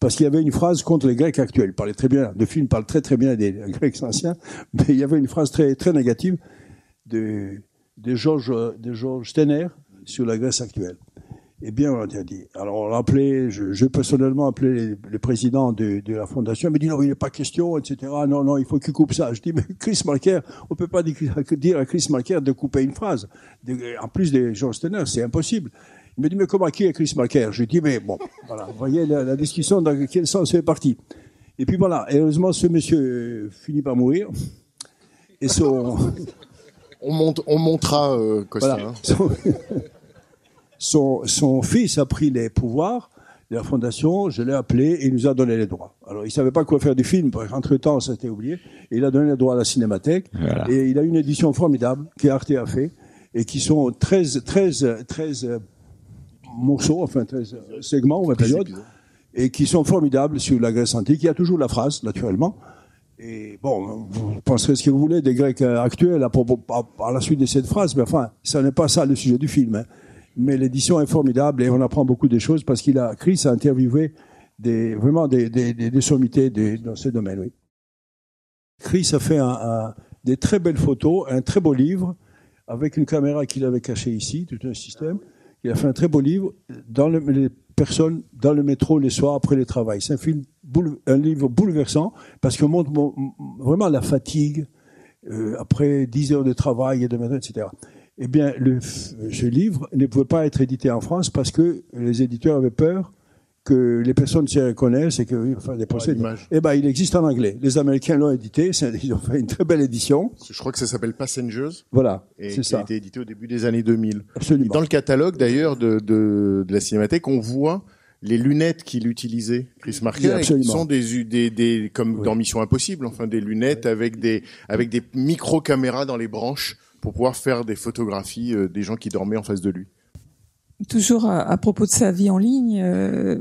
parce qu'il y avait une phrase contre les Grecs actuels. Il parlait très bien, le film parle très très bien des Grecs anciens, mais il y avait une phrase très très négative de, Georges de George Steiner sur la Grèce actuelle. Eh bien, on a dit. Alors, on l'a appelé, je, je personnellement appelé le président de, la fondation. Il m'a dit non, il n'est pas question, etc. Non, non, il faut qu'il coupe ça. Je dis, mais Chris Marker, on peut pas dire à Chris Marker de couper une phrase. en plus de George Steiner, c'est impossible. Il me dit, mais comment qui est Chris Marker? Je lui dis, mais bon, voilà, vous voyez la, discussion dans quel sens c'est parti. Et puis voilà, heureusement, ce monsieur finit par mourir. Et son... on, monte, on montera euh, Costa. Voilà. Hein. Son, son, fils a pris les pouvoirs de la fondation, je l'ai appelé et il nous a donné les droits. Alors il savait pas quoi faire du film, entre temps ça s'était oublié, et il a donné les droits à la cinémathèque, voilà. et il a une édition formidable qu'Arte a fait, et qui sont 13, 13, 13 morceaux, enfin 13 segments ou période, et qui sont formidables sur la Grèce antique. Il y a toujours la phrase, naturellement. Et bon, vous penserez ce que vous voulez des Grecs actuels à, propos, à, la suite de cette phrase, mais enfin, ça n'est pas ça le sujet du film. Hein. Mais l'édition est formidable et on apprend beaucoup de choses parce qu'il a, Chris a interviewé des, vraiment des, des, des, des sommités des, dans ce domaine, oui. Chris a fait un, un, des très belles photos, un très beau livre, avec une caméra qu'il avait cachée ici, tout un système. Il a fait un très beau livre dans le, les personnes dans le métro les soirs après le travail. C'est un film, un livre bouleversant parce qu'on montre mon- vraiment la fatigue euh, après 10 heures de travail et de matin, etc. Eh bien, le, ce livre ne pouvait pas être édité en France parce que les éditeurs avaient peur que les personnes s'y reconnaissent et faire des procès. l'image. Eh ben, il existe en anglais. Les Américains l'ont édité. c'est- Ils ont fait une très belle édition. Je crois que ça s'appelle Passengers. Voilà, c'est qui a ça. été édité au début des années 2000. Absolument. Et dans le catalogue d'ailleurs de, de, de la Cinémathèque, on voit les lunettes qu'il utilisait, Chris Marker, Oui, sont des, des, des comme Oui. dans Mission Impossible, enfin des lunettes avec des avec des micro caméras dans les branches pour pouvoir faire des photographies euh, des gens qui dormaient en face de lui. Toujours à, propos de sa vie en ligne, euh,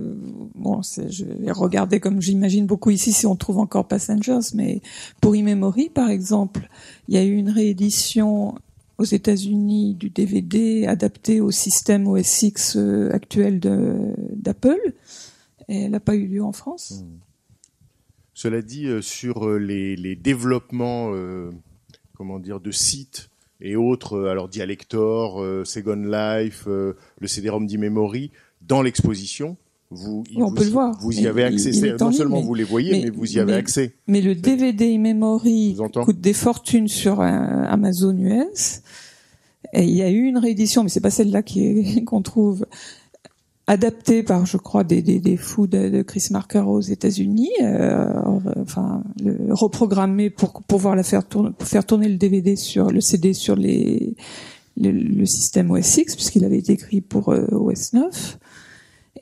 bon, je vais regarder comme j'imagine beaucoup ici si on trouve encore Passengers, mais pour E-Memory, par exemple, il y a eu une réédition aux États-Unis du DVD adapté au système OS X euh, actuel d'Apple, elle n'a pas eu lieu en France. Cela dit, euh, sur les, développements, comment dire, de sites et autres, euh, alors Dialector, euh, Second Life, euh, le CD-ROM d'e-memory, dans l'exposition, vous, Oui, on vous, peut le voir. vous y avez accès. il- il non seulement mais- vous les voyez, mais, mais- vous y avez mais- accès. Mais le DVD e-memory coûte des fortunes sur euh, Amazon US. Et il y a eu une réédition, mais c'est pas celle-là qu'on trouve adaptée par, je crois, des, des, des fous de, Chris Marker aux États-Unis, euh, enfin, le, reprogrammée pour pouvoir la faire tourner, pour faire tourner le DVD sur le CD sur les le, le système OS X, puisqu'il avait été écrit pour euh, OS 9.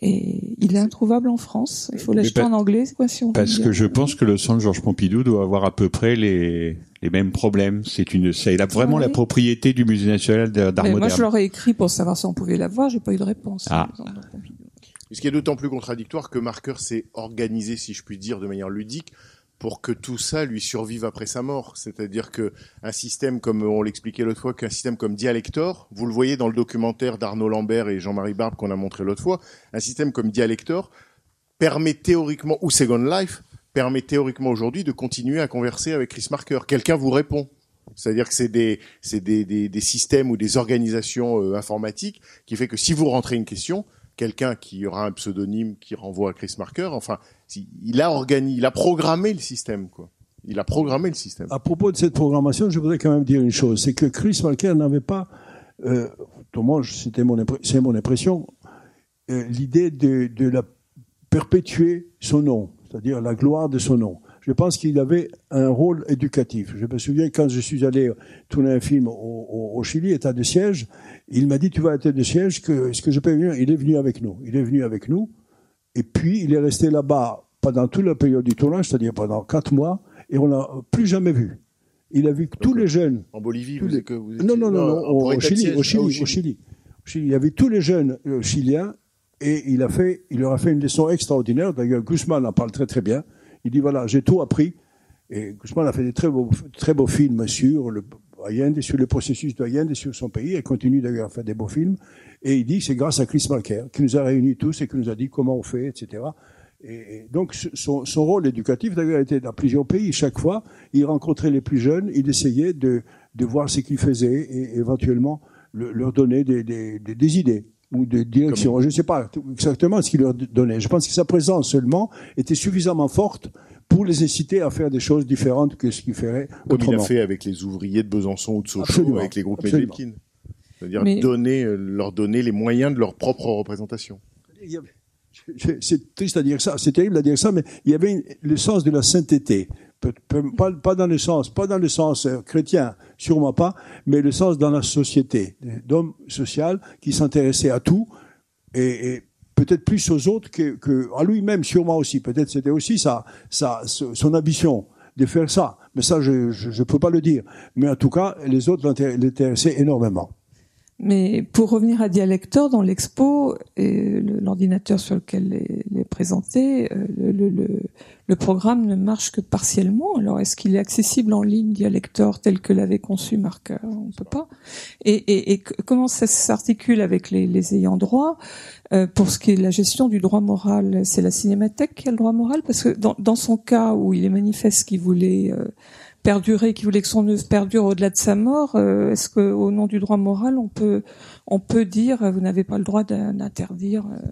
Et il est introuvable en France. Il faut l'acheter en anglais, c'est quoi si on Parce veut que dire. je pense que le centre Georges Pompidou doit avoir à peu près les, les mêmes problèmes. C'est une, c'est vraiment Ah oui. la propriété du Musée national d'art Mais moi, moderne. je leur ai écrit pour savoir si on pouvait l'avoir. J'ai pas eu de réponse. Ah. Ce qui est d'autant plus contradictoire que Marker s'est organisé, si je puis dire, de manière ludique, pour que tout ça lui survive après sa mort. C'est-à-dire que un système comme on l'expliquait l'autre fois, qu'un système comme Dialector, vous le voyez dans le documentaire d'Arnaud Lambert et Jean-Marie Barbe qu'on a montré l'autre fois, un système comme Dialector permet théoriquement, ou Second Life, permet théoriquement aujourd'hui de continuer à converser avec Chris Marker. Quelqu'un vous répond. C'est-à-dire que c'est des, des, des systèmes ou des organisations euh, informatiques qui fait que si vous rentrez une question, quelqu'un qui aura un pseudonyme qui renvoie à Chris Marker, enfin, il a organisé, il a programmé le système, quoi. Il a programmé le système. À propos de cette programmation, je voudrais quand même dire une chose, c'est que Chris Marker n'avait pas, euh, c'était mon, c'est mon impression, euh, l'idée de, de la perpétuer son nom, c'est-à-dire la gloire de son nom. Je pense qu'il avait un rôle éducatif. Je me souviens quand je suis allé tourner un film au, au- au Chili, état de siège, il m'a dit tu vas à état de siège, que, est-ce que je peux venir? Il est venu avec nous. Il est venu avec nous, et puis il est resté là-bas pendant toute la période du tournage, c'est-à-dire pendant quatre mois, et on l'a plus jamais vu. Il a vu que tous les jeunes. En Bolivie, tous vous, les- que vous non, non, non, non, au, Chili, siège. au Chili, au Chili, Au Chili. Il y avait tous les jeunes euh, chiliens et il a fait, il leur a fait une leçon extraordinaire. D'ailleurs, Guzman en parle très très bien. Il dit voilà, j'ai tout appris. Et Guzman a fait des très beaux, très films sur le Allende, sur le processus d'Allende, sur son pays. Il continue d'ailleurs à faire des beaux films. Et il dit c'est grâce à Chris Marker qui nous a réunis tous et qui nous a dit comment on fait, etc. Et, et donc son, rôle éducatif d'ailleurs était dans plusieurs pays. Chaque fois, il rencontrait les plus jeunes, il essayait de, de voir ce qu'ils faisaient et éventuellement le- leur donner des idées ou des directions. Je ne sais pas tout- exactement ce qu'il leur donnait. Je pense que sa présence seulement était suffisamment forte pour les inciter à faire des choses différentes que ce qu'ils feraient Comme il autrement. a fait avec les ouvriers de Besançon ou de Sochaux, Absolument. avec les groupes. Medvedkin. C'est-à-dire Mais- donner, euh, leur donner les moyens de leur propre représentation. C'est triste à dire ça, c'est terrible à dire ça, mais il y avait une- le sens de la sainteté. Pas dans le sens, pas dans le sens euh, chrétien, sûrement pas, mais le sens dans la société, d'homme social qui s'intéressait à tout et, peut-être plus aux autres que, à lui-même, sûrement aussi. Peut-être c'était aussi sa, sa, son ambition de faire ça. Mais ça, je ne peux pas le dire. Mais en tout cas, les autres l'intér- l'intéressaient énormément. Mais pour revenir à Dialector, dans l'expo, et l'ordinateur sur lequel est, est présenté, euh, le, le, le, programme ne marche que partiellement. Alors, est-ce qu'il est accessible en ligne, Dialector, tel que l'avait conçu Marker On peut pas. Et, et, et comment ça s'articule avec les, les ayants droit? Euh, Pour ce qui est de la gestion du droit moral, c'est la Cinémathèque qui a le droit moral? Parce que dans, dans son cas où il est manifeste qu'il voulait... euh, perdurer, qui voulait que son œuvre perdure au-delà de sa mort. euh, Est-ce que, au nom du droit moral, on peut, on peut dire, euh, vous n'avez pas le droit d'in- d'interdire euh,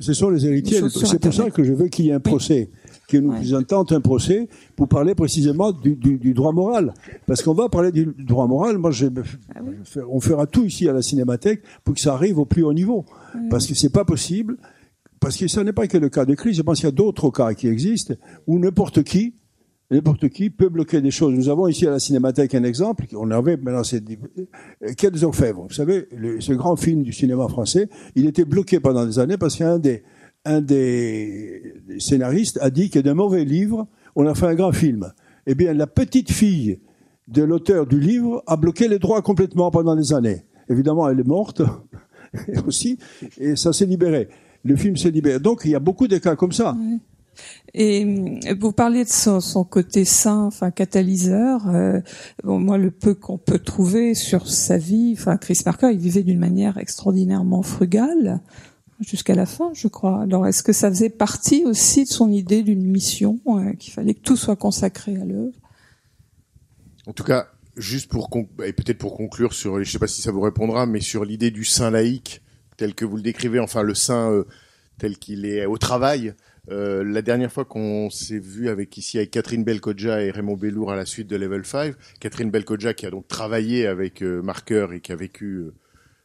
Ce sont les héritiers. C'est pour ça que je veux qu'il y ait un procès, que nous intente un procès pour parler précisément du, du- du droit moral. Parce qu'on va parler du droit moral. Moi, je, Ah on fera tout ici à la Cinémathèque pour que ça arrive au plus haut niveau. Parce que c'est pas possible. Parce que ce n'est pas que le cas de crise. Je pense qu'il y a d'autres cas qui existent où n'importe qui, n'importe qui peut bloquer des choses. Nous avons ici à la Cinémathèque un exemple. On avait maintenant c'est euh, des Orfèvres. Vous savez, ce grand film du cinéma français, il était bloqué pendant des années parce qu'un des un des scénaristes a dit que d'un mauvais livre, on a fait un grand film. Eh bien, la petite fille de l'auteur du livre a bloqué les droits complètement pendant des années. Évidemment, elle est morte aussi, et ça s'est libéré. Le film s'est libéré. Donc, il y a beaucoup de cas comme ça. Et euh, vous parlez de son, côté sain, enfin catalyseur. euh, moi, le peu qu'on peut trouver sur sa vie, enfin Chris Marker, il vivait d'une manière extraordinairement frugale jusqu'à la fin, je crois. Alors, est-ce que ça faisait partie aussi de son idée d'une mission, euh, qu'il fallait que tout soit consacré à l'œuvre? En tout cas, juste pour et peut-être pour conclure sur, je sais pas si ça vous répondra, mais sur l'idée du saint laïque tel que vous le décrivez, enfin le saint tel qu'il est au travail. Euh, la dernière fois qu'on s'est vu avec ici avec Catherine Belkodja et Raymond Bellour à la suite de Level 5, Catherine Belkodja qui a donc travaillé avec euh, Marker et qui a vécu euh,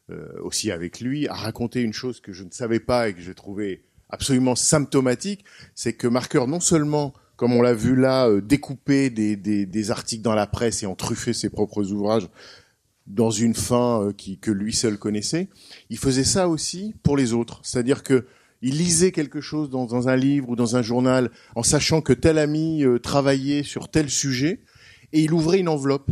euh, aussi avec lui, a raconté une chose que je ne savais pas et que j'ai trouvé absolument symptomatique, c'est que Marker non seulement comme on l'a vu là, euh, découper des, des, des articles dans la presse et en truffer ses propres ouvrages dans une fin qui, que lui seul connaissait, il faisait ça aussi pour les autres. C'est-à-dire que il lisait quelque chose dans, un livre ou dans un journal en sachant que tel ami euh, travaillait sur tel sujet et il ouvrait une enveloppe.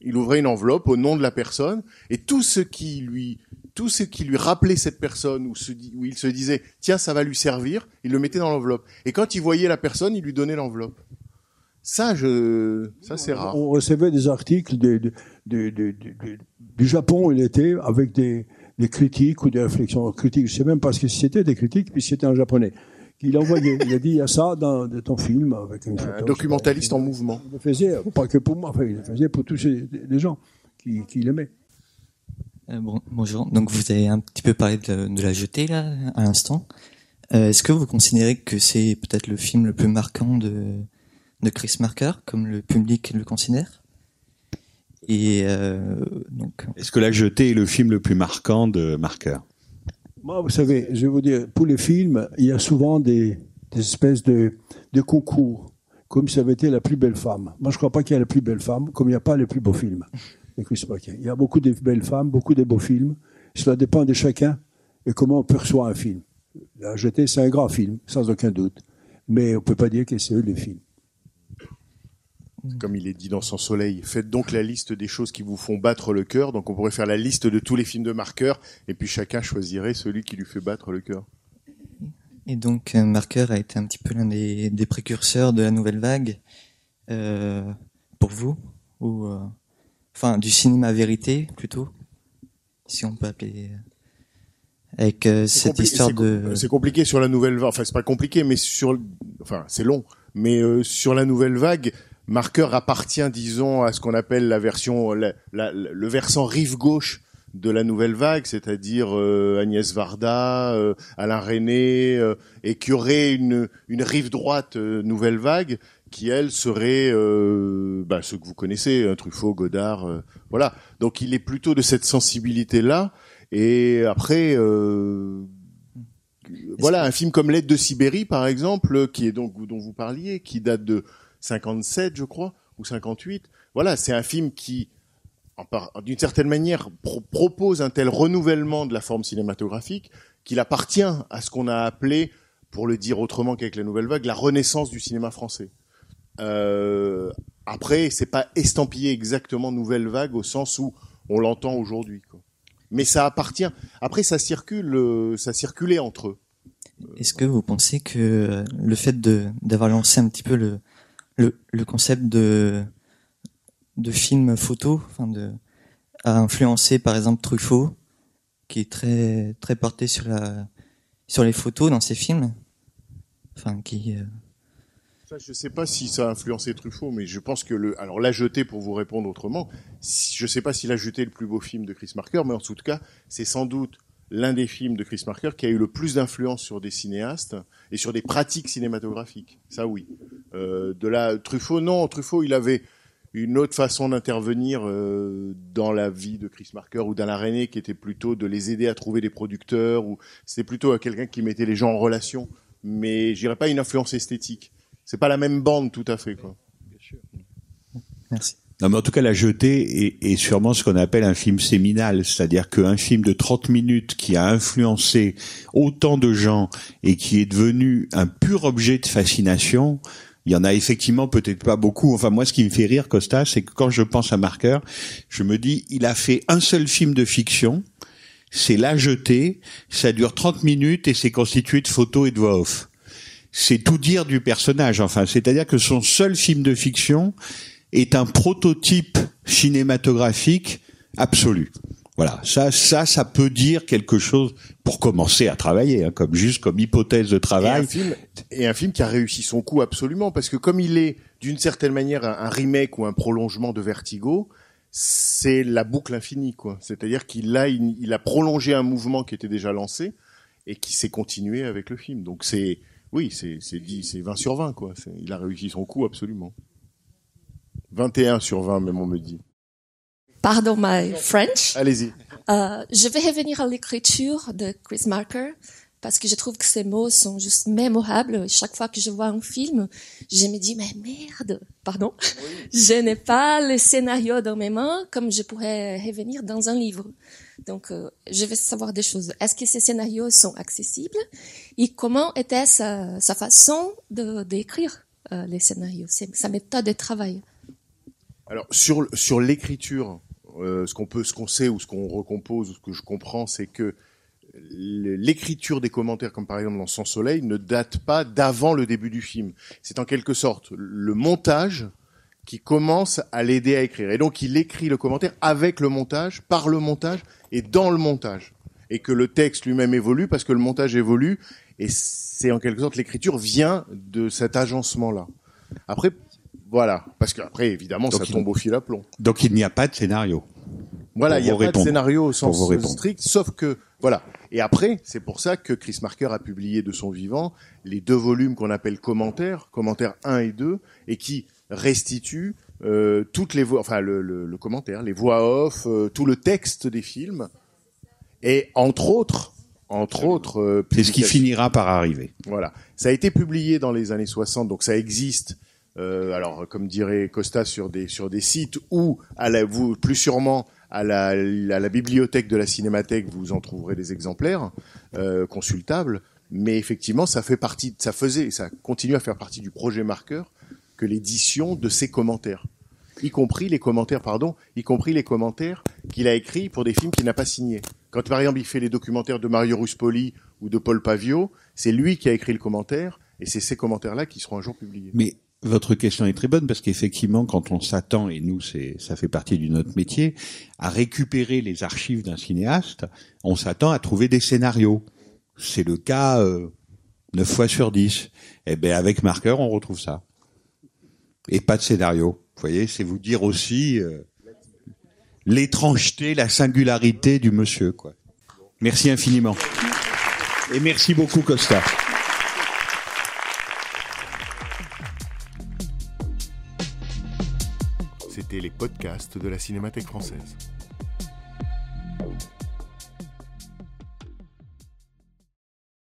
Il ouvrait une enveloppe au nom de la personne et tout ce qui lui tout ce qui lui rappelait cette personne ou où il se disait tiens ça va lui servir, il le mettait dans l'enveloppe. Et quand il voyait la personne, il lui donnait l'enveloppe. Ça ça c'est rare. On recevait des articles du Japon il était avec des, des critiques ou des réflexions critiques. Je sais même pas ce que c'était des critiques, puis c'était en japonais. Il envoyait, il a dit il y a ça dans de ton film avec une photo. Un documentaliste en mouvement. Il le faisait, pas que pour moi, enfin, il le faisait pour tous les gens qui, qui l'aimaient. Euh, bon, bonjour. Donc vous avez un petit peu parlé de, de la jetée là à l'instant. Euh, Est-ce que vous considérez que c'est peut-être le film le plus marquant de de Chris Marker, comme le public le considère? Et euh, donc. Est-ce que La Jetée est le film le plus marquant de Marker Moi, vous savez, je vais vous dire, pour les films, il y a souvent des, des espèces de, de concours, comme si ça avait été la plus belle femme. Moi, je ne crois pas qu'il y a la plus belle femme, comme il n'y a pas le plus beau film. de Chris Marker. Il y a beaucoup de belles femmes, beaucoup de beaux films. Cela dépend de chacun et comment on perçoit un film. La Jetée, c'est un grand film, sans aucun doute. Mais on ne peut pas dire que c'est eux les films. Comme il est dit dans Son Soleil, faites donc la liste des choses qui vous font battre le cœur. Donc on pourrait faire la liste de tous les films de Marker, et puis chacun choisirait celui qui lui fait battre le cœur. Et donc euh, Marker a été un petit peu l'un des, des précurseurs de la nouvelle vague euh, pour vous ou euh, enfin du cinéma vérité plutôt si on peut appeler avec euh, cette histoire de C'est compliqué sur la nouvelle vague. Enfin, c'est pas compliqué, mais sur, enfin, c'est long. Mais sur la nouvelle vague, Marker appartient, disons, à ce qu'on appelle la version, la- la- le versant rive gauche de la nouvelle vague, c'est-à-dire euh, Agnès Varda, euh, Alain René, euh, et qui aurait une, une rive droite nouvelle vague qui elle serait bah, ceux que vous connaissez, hein, Truffaut, Godard, voilà. Donc il est plutôt de cette sensibilité là. Et après, euh, voilà, un film comme L'aide de Sibérie, par exemple, qui est donc dont vous parliez, qui date de 57, je crois, ou 58. Voilà, c'est un film qui, d'une certaine manière, pro- propose un tel renouvellement de la forme cinématographique qu'il appartient à ce qu'on a appelé, pour le dire autrement qu'avec la nouvelle vague, la renaissance du cinéma français. Euh, après, c'est pas estampillé exactement nouvelle vague au sens où on l'entend aujourd'hui. Mais ça appartient. Après, ça circule, euh, ça circulait entre eux. Est-ce que vous pensez que euh, le fait d'avoir lancé un petit peu le le, concept de de film photo, enfin de a influencé par exemple Truffaut, qui est très très porté sur la sur les photos dans ses films, enfin qui euh, je sais pas si ça a influencé Truffaut, mais je pense que le. Alors, La Jetée, pour vous répondre autrement, je sais pas si La Jetée est le plus beau film de Chris Marker, mais en tout cas, c'est sans doute l'un des films de Chris Marker qui a eu le plus d'influence sur des cinéastes et sur des pratiques cinématographiques. Ça, oui. Euh, de la Truffaut, non. Truffaut, il avait une autre façon d'intervenir euh, dans la vie de Chris Marker ou d'Alain René, qui était plutôt de les aider à trouver des producteurs, ou c'était plutôt à quelqu'un qui mettait les gens en relation. Mais je dirais pas une influence esthétique. C'est pas la même bande tout à fait, quoi. Merci. Non, mais en tout cas, La Jetée est, est sûrement ce qu'on appelle un film séminal, c'est-à-dire qu'un film de 30 minutes qui a influencé autant de gens et qui est devenu un pur objet de fascination, il y en a effectivement peut-être pas beaucoup. Enfin, moi, ce qui me fait rire, Costa, c'est que quand je pense à Marker, je me dis, il a fait un seul film de fiction, c'est La Jetée, ça dure 30 minutes et c'est constitué de photos et de voix off. C'est tout dire du personnage, enfin, c'est-à-dire que son seul film de fiction est un prototype cinématographique absolu. Voilà, ça, ça, ça peut dire quelque chose pour commencer à travailler, hein, comme juste comme hypothèse de Et travail. un film, et un film qui a réussi son coup absolument, parce que comme il est d'une certaine manière un, un remake ou un prolongement de Vertigo, c'est la boucle infinie, quoi. C'est-à-dire qu'il a, il, il a prolongé un mouvement qui était déjà lancé et qui s'est continué avec le film. Donc c'est, oui, c'est, c'est dit, c'est 20 sur 20, quoi. Il a réussi son coup absolument. 21 sur 20, même on me dit. Pardon my French. Allez-y. Euh, je vais revenir à l'écriture de Chris Marker parce que je trouve que ces mots sont juste mémorables. Chaque fois que je vois un film, je me dis mais merde, pardon, je n'ai pas le scénario dans mes mains comme je pourrais revenir dans un livre. Donc euh, je vais savoir des choses. Est-ce que ces scénarios sont accessibles? Et comment était sa, sa façon de d'écrire euh, les scénarios, sa méthode de travail. Alors sur sur l'écriture, euh, ce qu'on peut, ce qu'on sait ou ce qu'on recompose ou ce que je comprends, c'est que l'écriture des commentaires, comme par exemple dans Sans Soleil, ne date pas d'avant le début du film. C'est en quelque sorte le montage qui commence à l'aider à écrire. Et donc il écrit le commentaire avec le montage, par le montage et dans le montage. Et que le texte lui-même évolue parce que le montage évolue. Et c'est en quelque sorte l'écriture vient de cet agencement-là. Après, voilà. Parce qu'après, évidemment, Donc ça il- tombe au fil à plomb. Donc il n'y a pas de scénario. Voilà, il n'y a pas de scénario au sens strict, sauf que, voilà. Et après, c'est pour ça que Chris Marker a publié de son vivant les deux volumes qu'on appelle commentaires, commentaires 1 et 2, et qui restituent euh, toutes les voix, enfin le, le, le commentaire, les voix off, euh, tout le texte des films, et entre autres, entre autres, euh, C'est ce qui finira par arriver. voilà. Ça a été publié dans les années 60, donc ça existe. Euh, alors, comme dirait Costa, sur des sur des sites ou à la, vous plus sûrement à la, à la bibliothèque de la Cinémathèque, vous en trouverez des exemplaires euh, consultables. Mais effectivement, ça fait partie, ça faisait, ça continue à faire partie du projet marqueur que l'édition de ces commentaires, y compris les commentaires, pardon, y compris les commentaires qu'il a écrits pour des films qu'il n'a pas signés. Quand par exemple il fait les documentaires de Mario Ruspoli ou de Paul Pavio, c'est lui qui a écrit le commentaire et c'est ces commentaires-là qui seront un jour publiés. Mais votre question est très bonne parce qu'effectivement, quand on s'attend, et nous, c'est, ça fait partie de notre métier, à récupérer les archives d'un cinéaste, on s'attend à trouver des scénarios. C'est le cas euh, 9 fois sur 10. Eh ben, avec Marqueur, on retrouve ça. Et pas de scénario. Vous voyez, c'est vous dire aussi euh, l'étrangeté, la singularité du monsieur. Merci infiniment. Et merci beaucoup, Costa. Les podcasts de la Cinémathèque française.